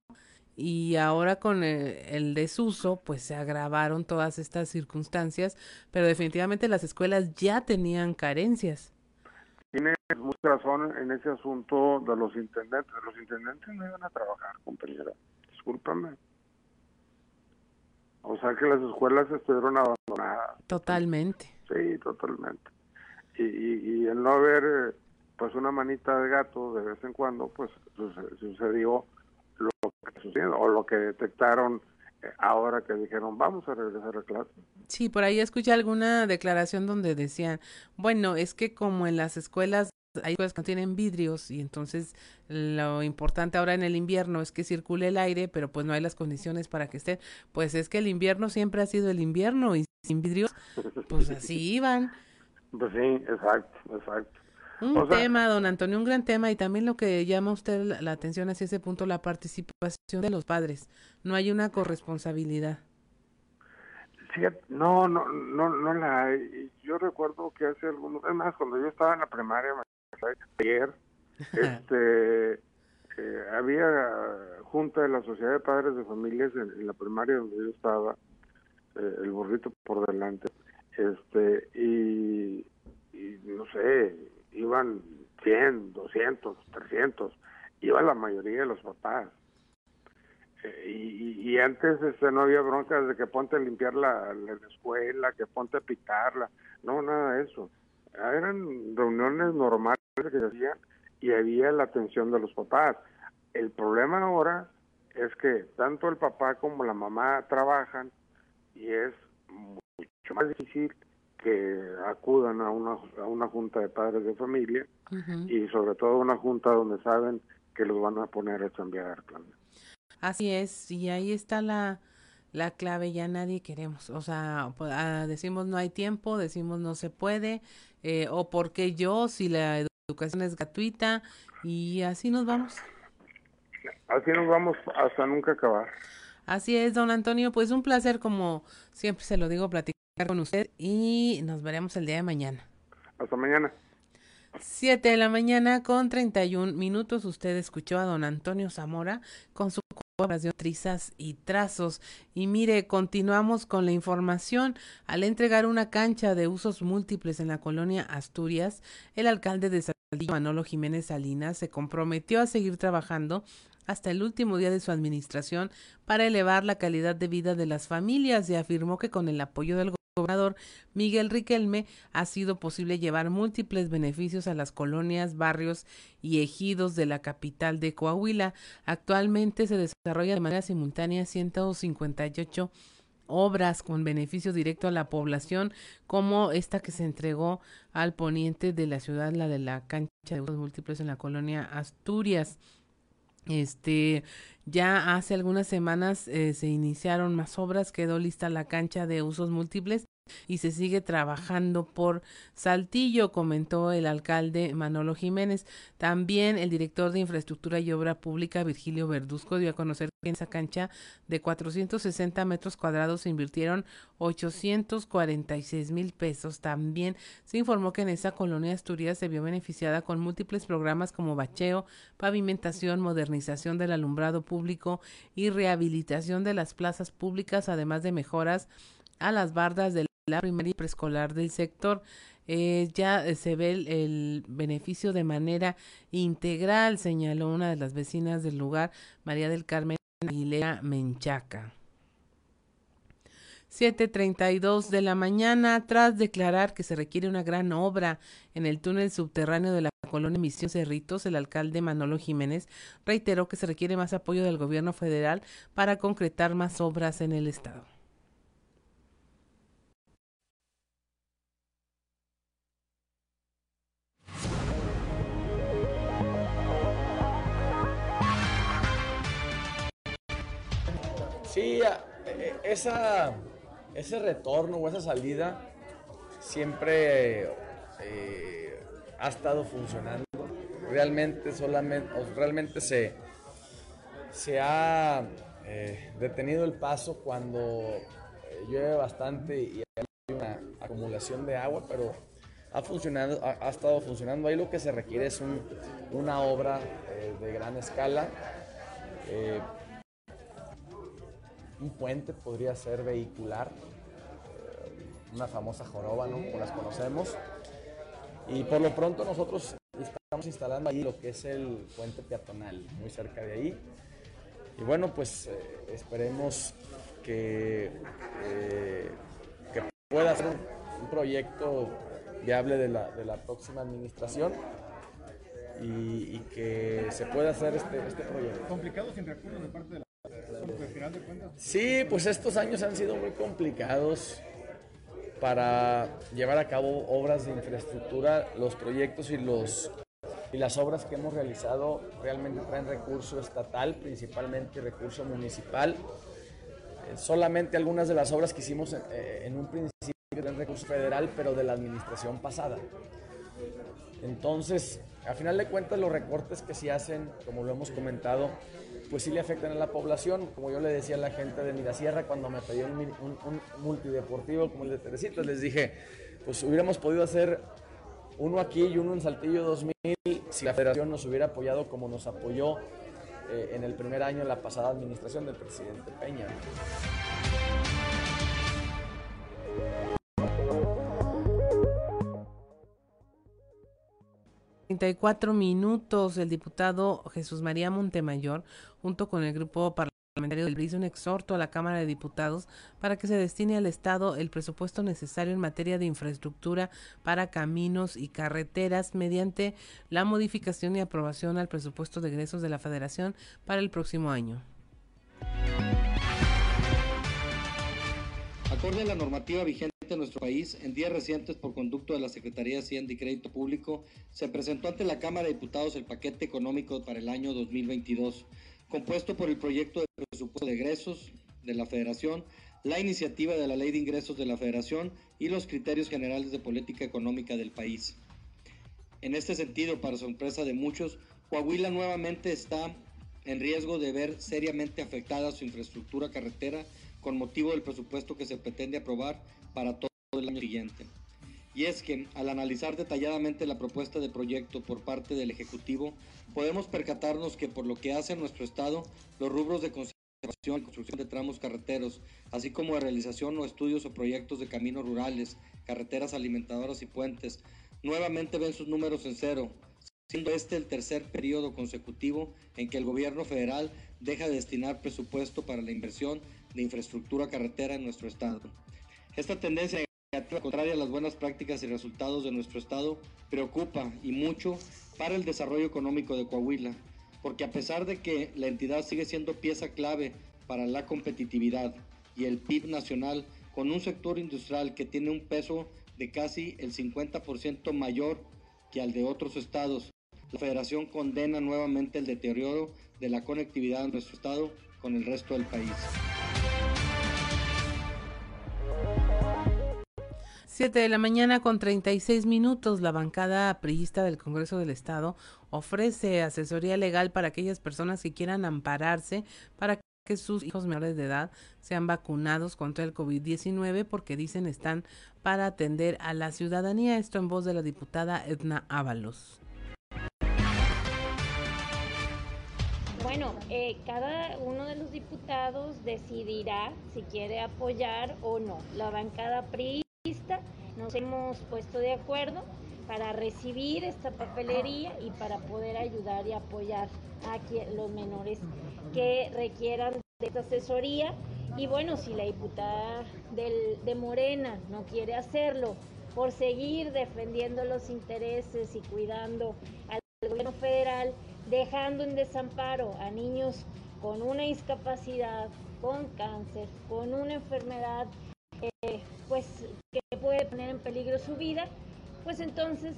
Y ahora con el, el desuso, pues se agravaron todas estas circunstancias, pero definitivamente las escuelas ya tenían carencias. Tienes mucha razón en ese asunto de los intendentes. Los intendentes no iban a trabajar, compañera. Discúlpame. O sea que las escuelas estuvieron abandonadas. Totalmente. Sí, totalmente. Y, y, y el no haber, eh, pues, una manita de gato de vez en cuando, pues, suce- sucedió lo que sucedió, o lo que detectaron eh, ahora que dijeron, vamos a regresar a clase. Sí, por ahí escuché alguna declaración donde decían, bueno, es que como en las escuelas hay escuelas que no tienen vidrios y entonces lo importante ahora en el invierno es que circule el aire, pero pues no hay las condiciones para que estén. Pues es que el invierno siempre ha sido el invierno y sin vidrios, pues así iban. Pues sí, exacto, exacto. Un O sea- tema, don Antonio, un gran tema y también lo que llama usted la, la atención hacia ese punto, la participación de los padres. No hay una corresponsabilidad. No, no, no, no la hay. Yo recuerdo que hace algunos, es más, cuando yo estaba en la primaria, ayer, este, eh, había junta de la Sociedad de Padres de Familias en, en la primaria donde yo estaba, eh, el burrito por delante, este, y, y no sé, iban 100, 200, 300, iba la mayoría de los papás. Eh, y, antes este, no había broncas de que ponte a limpiar la, la escuela, que ponte a pitarla, no, nada de eso. Eran reuniones normales que se hacían y había la atención de los papás. El problema ahora es que tanto el papá como la mamá trabajan y es mucho más difícil que acudan a una, a una junta de padres de familia y sobre todo una junta donde saben que los van a poner a chambear. Claudia. Así es, y ahí está la, la clave, ya nadie queremos, o sea, pues, ah, decimos no hay tiempo, decimos no se puede, eh, o porque yo, si la educación es gratuita, y así nos vamos. Así nos vamos hasta nunca acabar. Así es, don Antonio, pues un placer, como siempre se lo digo, platicar con usted, y nos veremos el día de mañana. Hasta mañana. Siete de la mañana con 31 minutos. Usted escuchó a don Antonio Zamora con su colaboración Trizas y Trazos. Y mire, continuamos con la información. Al entregar una cancha de usos múltiples en la colonia Asturias, el alcalde de Saltillo, Manolo Jiménez Salinas, se comprometió a seguir trabajando hasta el último día de su administración para elevar la calidad de vida de las familias y afirmó que con el apoyo del gobernador Miguel Riquelme ha sido posible llevar múltiples beneficios a las colonias, barrios y ejidos de la capital de Coahuila. Actualmente se desarrolla de manera simultánea 158 obras con beneficio directo a la población, como esta que se entregó al poniente de la ciudad, la de la cancha de usos múltiples en la colonia Asturias. Este, ya hace algunas semanas eh, se iniciaron más obras, quedó lista la cancha de usos múltiples y se sigue trabajando por Saltillo, comentó el alcalde Manolo Jiménez. También el director de Infraestructura y Obra Pública, Virgilio Verduzco, dio a conocer que en esa cancha de 460 metros cuadrados se invirtieron 846 mil pesos. También se informó que en esa colonia Asturias se vio beneficiada con múltiples programas como bacheo, pavimentación, modernización del alumbrado público y rehabilitación de las plazas públicas, además de mejoras a las bardas de la primaria y preescolar del sector. Eh, ya eh, se ve el, el, beneficio de manera integral, señaló una de las vecinas del lugar, María del Carmen Aguilera Menchaca. 7.32 de la mañana, tras declarar que se requiere una gran obra en el túnel subterráneo de la colonia Misión Cerritos, el alcalde Manolo Jiménez reiteró que se requiere más apoyo del gobierno federal para concretar más obras en el estado. Sí, e, esa ese retorno o esa salida siempre eh, ha estado funcionando. Realmente solamente, realmente se, se ha eh, detenido el paso cuando eh, llueve bastante y hay una acumulación de agua, pero ha funcionado, ha, estado funcionando. Ahí lo que se requiere es una obra de gran escala. Un puente podría ser vehicular, eh, una famosa joroba, ¿no? Como las conocemos. Y por lo pronto nosotros estamos instalando ahí lo que es el puente peatonal, muy cerca de ahí. Y bueno, pues eh, esperemos que, eh, que pueda ser un, proyecto viable de la, de la próxima administración y, que se pueda hacer este, este proyecto. ¿Complicado sin recursos de parte de Sí, pues estos años han sido muy complicados para llevar a cabo obras de infraestructura. Los proyectos y, los, y las obras que hemos realizado realmente traen recurso estatal, principalmente recurso municipal. Eh, solamente algunas de las obras que hicimos eh, en un principio traen recurso federal, pero de la administración pasada. Entonces, a final de cuentas, los recortes que se hacen, como lo hemos comentado, pues sí le afectan a la población. Como yo le decía a la gente de Mirasierra cuando me pedían un, multideportivo como el de Teresito, les dije, pues hubiéramos podido hacer uno aquí y uno en Saltillo 2000 si la federación nos hubiera apoyado como nos apoyó eh, en el primer año la pasada administración del presidente Peña. 34 minutos, el diputado Jesús María Montemayor, junto con el grupo parlamentario del BRIS, un exhorto a la Cámara de Diputados para que se destine al Estado el presupuesto necesario en materia de infraestructura para caminos y carreteras mediante la modificación y aprobación al presupuesto de egresos de la Federación para el próximo año. Acorde a la normativa vigente en nuestro país, en días recientes, por conducto de la Secretaría de Hacienda y Crédito Público, se presentó ante la Cámara de Diputados el paquete económico para el año 2022, compuesto por el proyecto de presupuesto de egresos de la Federación, la iniciativa de la Ley de Ingresos de la Federación y los criterios generales de política económica del país. En este sentido, para sorpresa de muchos, Coahuila nuevamente está en riesgo de ver seriamente afectada su infraestructura carretera con motivo del presupuesto que se pretende aprobar para todo el año siguiente. Y es que al analizar detalladamente la propuesta de proyecto por parte del Ejecutivo, podemos percatarnos que por lo que hace a nuestro Estado, los rubros de conservación y construcción de tramos carreteros, así como de realización o estudios o proyectos de caminos rurales, carreteras alimentadoras y puentes, nuevamente ven sus números en cero, siendo este el tercer periodo consecutivo en que el gobierno federal deja de destinar presupuesto para la inversión de infraestructura carretera en nuestro estado. Esta tendencia negativa, contraria a las buenas prácticas y resultados de nuestro estado, preocupa y mucho para el desarrollo económico de Coahuila, porque a pesar de que la entidad sigue siendo pieza clave para la competitividad y el PIB nacional, con un sector industrial que tiene un peso de casi el 50% mayor que al de otros estados, la federación condena nuevamente el deterioro de la conectividad en nuestro estado con el resto del país. 7 de la mañana con 36 minutos, la bancada priista del Congreso del Estado ofrece asesoría legal para aquellas personas que quieran ampararse para que sus hijos menores de edad sean vacunados contra el COVID-19 porque dicen están para atender a la ciudadanía. Esto en voz de la diputada Edna Ábalos. Bueno, eh, cada uno de los diputados decidirá si quiere apoyar o no. La bancada PRI nos hemos puesto de acuerdo para recibir esta papelería y para poder ayudar y apoyar a los menores que requieran de esta asesoría. Y bueno, si la diputada de Morena no quiere hacerlo por seguir defendiendo los intereses y cuidando al gobierno federal, dejando en desamparo a niños con una discapacidad, con cáncer, con una enfermedad eh, pues que puede poner en peligro su vida, pues entonces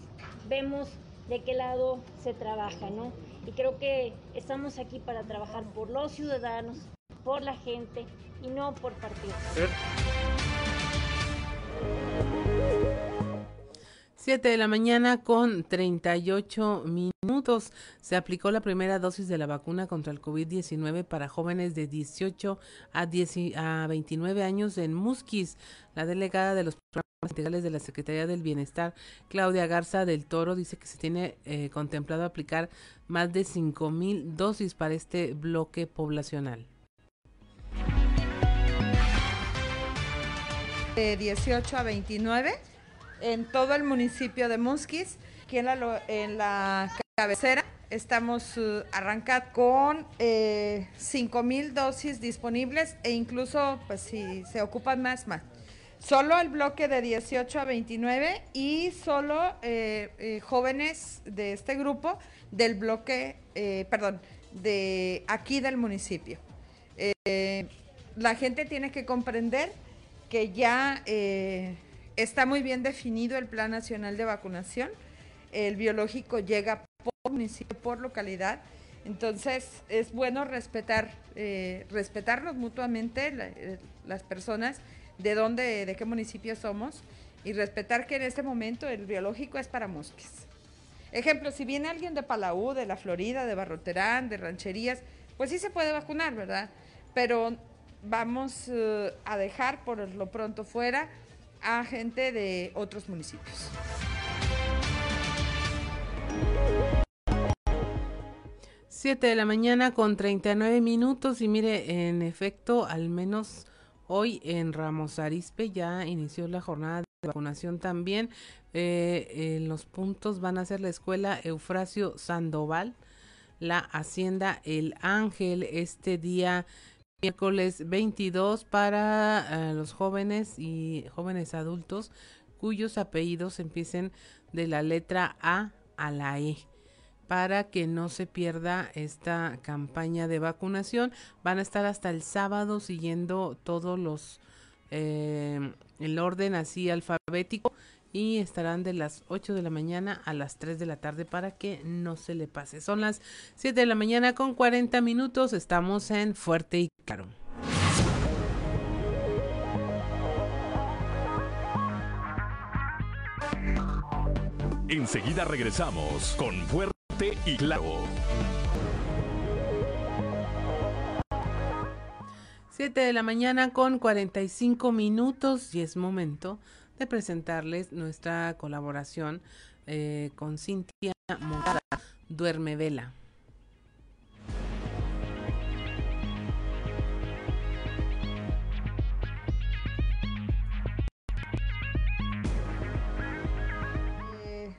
vemos de qué lado se trabaja, ¿no? Y creo que estamos aquí para trabajar por los ciudadanos, por la gente y no por partidos. 7 de la mañana con 38 minutos. Se aplicó la primera dosis de la vacuna contra el COVID-19 para jóvenes de 18 a, 10, a 29 años en Musquis. La delegada de los programas integrales de la Secretaría del Bienestar, Claudia Garza del Toro, dice que se tiene eh, contemplado aplicar más de 5 mil dosis para este bloque poblacional. De 18 a 29 en todo el municipio de Musquis, aquí en la, cabecera. Estamos uh, arrancando con eh, 5 mil dosis disponibles e incluso, pues si se ocupan más, más. Solo el bloque de 18 a 29 y solo eh, eh, jóvenes de este grupo del bloque, eh, perdón, de aquí del municipio. la gente tiene que comprender que ya Está muy bien definido el Plan Nacional de Vacunación. El biológico llega por municipio, por localidad. Entonces es bueno respetar, eh, respetarnos mutuamente eh, las personas de dónde, de qué municipio somos y respetar que en este momento el biológico es para mosques. Ejemplo, si viene alguien de Palau, de la Florida, de Barroterán, de Rancherías, pues sí se puede vacunar, ¿verdad? Pero vamos eh, a dejar por lo pronto fuera a gente de otros municipios. Siete de la mañana con 39 minutos y mire, en efecto, al menos hoy en Ramos Arispe ya inició la jornada de vacunación también. Eh, los puntos van a ser la escuela Eufrasio Sandoval, la Hacienda El Ángel, este día miércoles 22 para eh, los jóvenes y jóvenes adultos cuyos apellidos empiecen de la letra A a la E para que no se pierda esta campaña de vacunación. Van a estar hasta el sábado siguiendo todos los eh, el orden así alfabético y estarán de las 8 de la mañana a las 3 de la tarde para que no se le pase. Son las 7 de la mañana con 40 minutos. Estamos en Fuerte y Claro. Enseguida regresamos con Fuerte y Claro. 7 de la mañana con 45 minutos y es momento de presentarles nuestra colaboración eh, con Cintia Montada, Duerme Vela.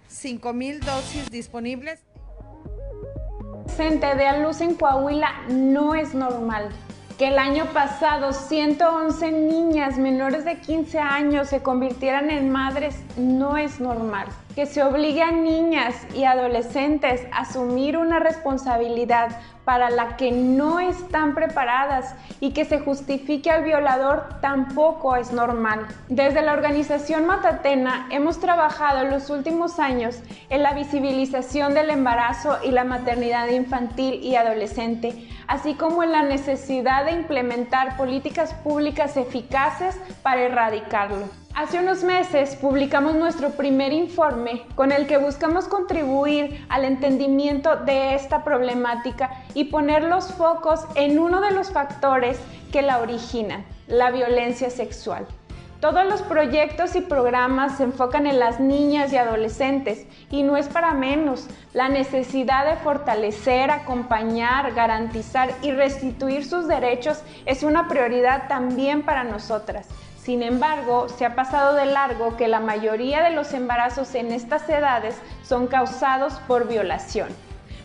Cinco mil dosis disponibles. Gente de a luz en Coahuila no es normal que el año pasado 111 niñas menores de 15 años se convirtieran en madres no es normal. Que se obligue a niñas y adolescentes a asumir una responsabilidad para la que no están preparadas y que se justifique al violador tampoco es normal. Desde la organización Matatena hemos trabajado los últimos años en la visibilización del embarazo y la maternidad infantil y adolescente, así como en la necesidad de implementar políticas públicas eficaces para erradicarlo. Hace unos meses publicamos nuestro primer informe con el que buscamos contribuir al entendimiento de esta problemática y poner los focos en uno de los factores que la originan, la violencia sexual. Todos los proyectos y programas se enfocan en las niñas y adolescentes y no es para menos. La necesidad de fortalecer, acompañar, garantizar y restituir sus derechos es una prioridad también para nosotras. Sin embargo, se ha pasado de largo que la mayoría de los embarazos en estas edades son causados por violación.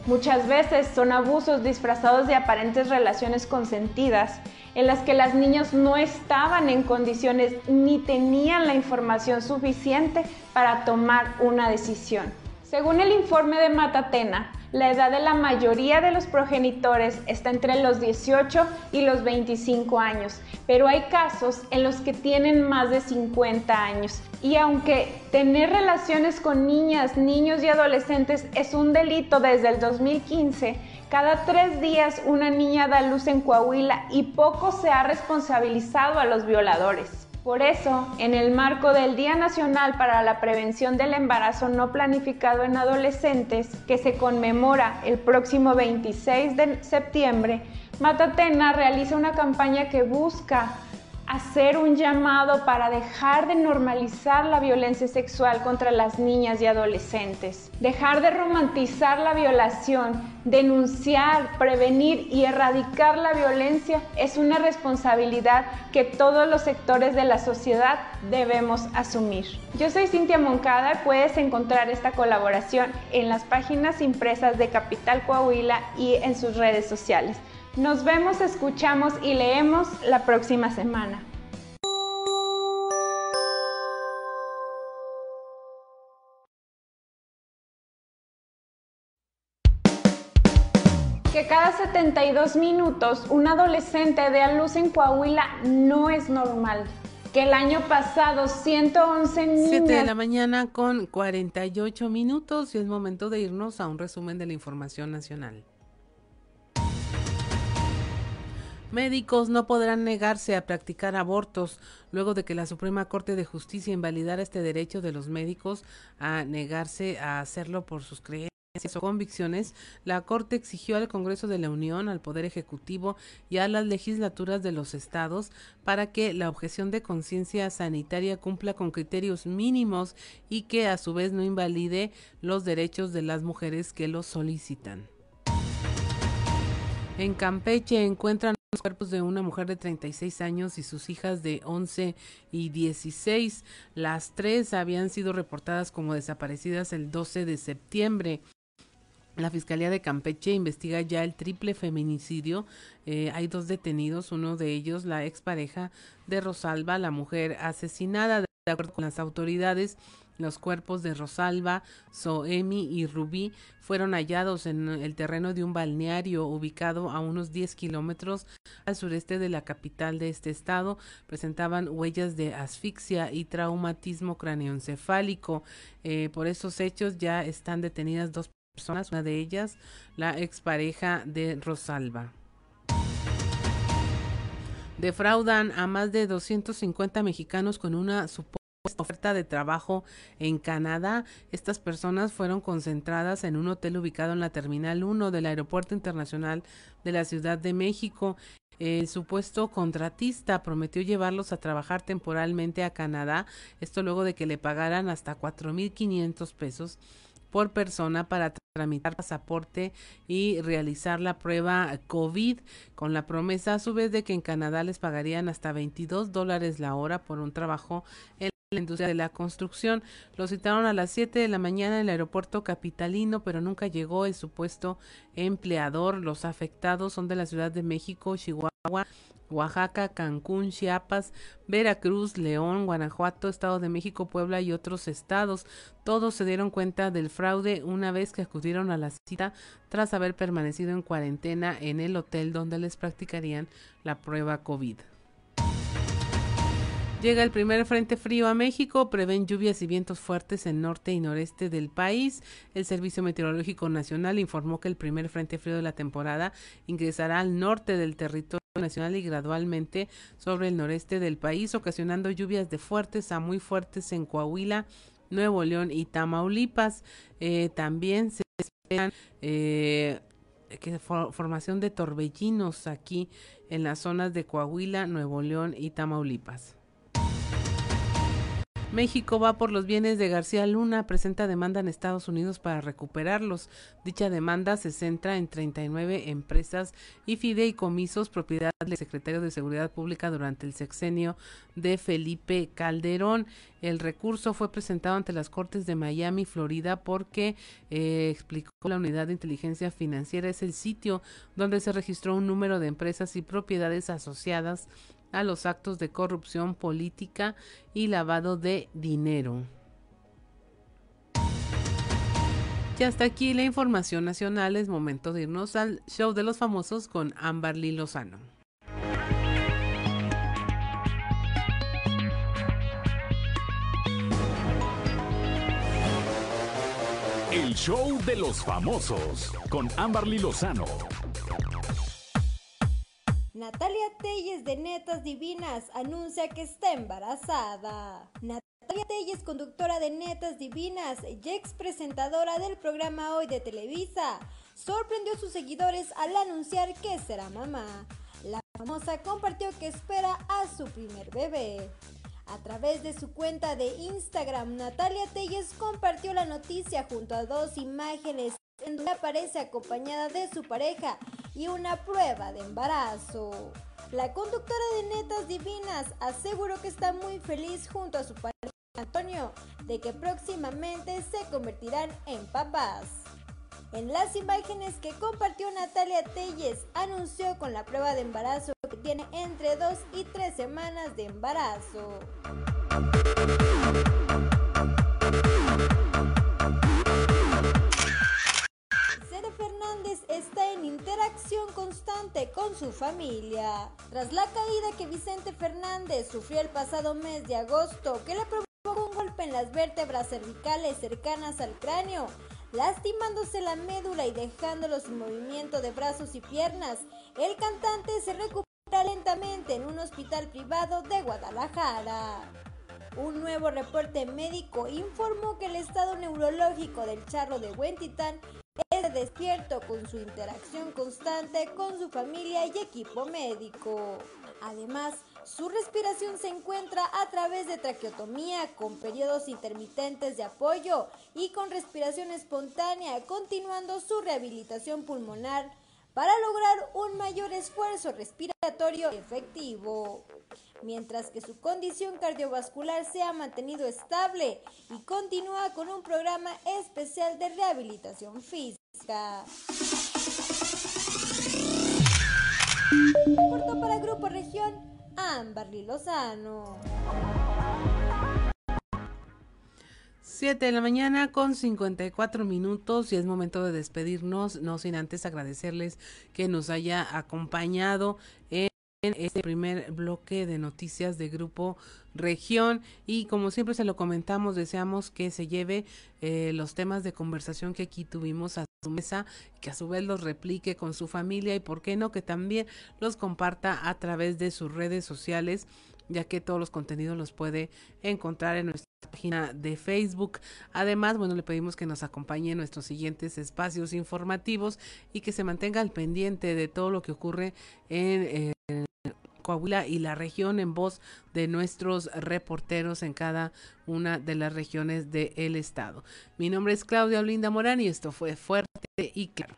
Muchas veces son abusos disfrazados de aparentes relaciones consentidas en las que las niñas no estaban en condiciones ni tenían la información suficiente para tomar una decisión. Según el informe de Matatena, la edad de la mayoría de los progenitores está entre los 18 y los 25 años, pero hay casos en los que tienen más de 50 años. Y aunque tener relaciones con niñas, niños y adolescentes es un delito desde el 2015, cada tres días una niña da luz en Coahuila y poco se ha responsabilizado a los violadores. Por eso, en el marco del Día Nacional para la Prevención del Embarazo No Planificado en Adolescentes, que se conmemora el próximo 26 de septiembre, Matatena realiza una campaña que busca hacer un llamado para dejar de normalizar la violencia sexual contra las niñas y adolescentes, dejar de romantizar la violación, denunciar, prevenir y erradicar la violencia es una responsabilidad que todos los sectores de la sociedad debemos asumir. Yo soy Cintia Moncada puedes encontrar esta colaboración en las páginas impresas de Capital Coahuila y en sus redes sociales. Nos vemos, escuchamos y leemos la próxima semana. Que cada 72 minutos un adolescente dé a luz en Coahuila no es normal. Que el año pasado 111 niñas... 7 de la mañana con 48 minutos y es momento de irnos a un resumen de la información nacional. Médicos no podrán negarse a practicar abortos luego de que la Suprema Corte de Justicia invalidara este derecho de los médicos a negarse a hacerlo por sus creencias o convicciones, la Corte exigió al Congreso de la Unión, al Poder Ejecutivo y a las legislaturas de los estados para que la objeción de conciencia sanitaria cumpla con criterios mínimos y que a su vez no invalide los derechos de las mujeres que lo solicitan. En Campeche encuentran los cuerpos de una mujer de 36 años y sus hijas de 11 y 16. Las tres habían sido reportadas como desaparecidas el 12 de septiembre. La Fiscalía de Campeche investiga ya el triple feminicidio. Eh, hay dos detenidos, uno de ellos la expareja de Rosalba, la mujer asesinada. De acuerdo con las autoridades, los cuerpos de Rosalba, Soemi y Rubí fueron hallados en el terreno de un balneario ubicado a unos 10 kilómetros al sureste de la capital de este estado. Presentaban huellas de asfixia y traumatismo craneoencefálico. Eh, por estos hechos ya están detenidas dos personas, una de ellas la expareja de Rosalba. Defraudan a más de 250 mexicanos con una supuesta oferta de trabajo en Canadá. Estas personas fueron concentradas en un hotel ubicado en la Terminal 1 del Aeropuerto Internacional de la Ciudad de México. El supuesto contratista prometió llevarlos a trabajar temporalmente a Canadá, esto luego de que le pagaran hasta 4.500 pesos por persona para tramitar pasaporte y realizar la prueba COVID, con la promesa a su vez de que en Canadá les pagarían hasta 22 dólares la hora por un trabajo en la industria de la construcción. Lo citaron a las 7 de la mañana en el aeropuerto capitalino, pero nunca llegó el supuesto empleador. Los afectados son de la Ciudad de México, Chihuahua, Oaxaca, Cancún, Chiapas, Veracruz, León, Guanajuato, Estado de México, Puebla y otros estados. Todos se dieron cuenta del fraude una vez que acudieron a la cita tras haber permanecido en cuarentena en el hotel donde les practicarían la prueba COVID. Llega el primer frente frío a México, prevén lluvias y vientos fuertes en norte y noreste del país. El Servicio Meteorológico Nacional informó que el primer frente frío de la temporada ingresará al norte del territorio nacional y gradualmente sobre el noreste del país, ocasionando lluvias de fuertes a muy fuertes en Coahuila, Nuevo León y Tamaulipas. Eh, también se esperan eh, que formación de torbellinos aquí en las zonas de Coahuila, Nuevo León y Tamaulipas. México va por los bienes de García Luna, presenta demanda en Estados Unidos para recuperarlos. Dicha demanda se centra en 39 empresas y fideicomisos propiedad del secretario de Seguridad Pública durante el sexenio de Felipe Calderón. El recurso fue presentado ante las Cortes de Miami, Florida, porque eh, explicó la unidad de inteligencia financiera es el sitio donde se registró un número de empresas y propiedades asociadas a los actos de corrupción política y lavado de dinero. Y hasta aquí la información nacional. Es momento de irnos al show de los famosos con Amberly Lozano. El show de los famosos con Amberly Lozano. Natalia Telles de Netas Divinas anuncia que está embarazada. Natalia Telles, conductora de Netas Divinas y ex presentadora del programa Hoy de Televisa, sorprendió a sus seguidores al anunciar que será mamá. La famosa compartió que espera a su primer bebé. A través de su cuenta de Instagram, Natalia Telles compartió la noticia junto a dos imágenes en donde aparece acompañada de su pareja y una prueba de embarazo. La conductora de Netas Divinas aseguró que está muy feliz junto a su pareja Antonio de que próximamente se convertirán en papás. En las imágenes que compartió Natalia Telles, anunció con la prueba de embarazo que tiene entre 2 y 3 semanas de embarazo. Está en interacción constante con su familia. Tras la caída que Vicente Fernández sufrió el pasado mes de agosto, que le provocó un golpe en las vértebras cervicales cercanas al cráneo, lastimándose la médula y dejándolo sin movimiento de brazos y piernas, el cantante se recupera lentamente en un hospital privado de Guadalajara. Un nuevo reporte médico informó que el estado neurológico del charro de Huentitán es despierto con su interacción constante con su familia y equipo médico. Además, su respiración se encuentra a través de traqueotomía con periodos intermitentes de apoyo y con respiración espontánea, continuando su rehabilitación pulmonar para lograr un mayor esfuerzo respiratorio efectivo mientras que su condición cardiovascular se ha mantenido estable y continúa con un programa especial de rehabilitación física. Reportó para Grupo Región Amberly Lozano. 7 de la mañana con 54 minutos y es momento de despedirnos, no sin antes agradecerles que nos haya acompañado en en este primer bloque de noticias de Grupo Región y como siempre se lo comentamos, deseamos que se lleve eh, los temas de conversación que aquí tuvimos a su mesa, que a su vez los replique con su familia y por qué no que también los comparta a través de sus redes sociales ya que todos los contenidos los puede encontrar en nuestra página de Facebook. Además, bueno, le pedimos que nos acompañe en nuestros siguientes espacios informativos y que se mantenga al pendiente de todo lo que ocurre en... Eh, Coahuila y la región en voz de nuestros reporteros en cada una de las regiones del estado. Mi nombre es Claudia Olinda Morán y esto fue Fuerte y Claro.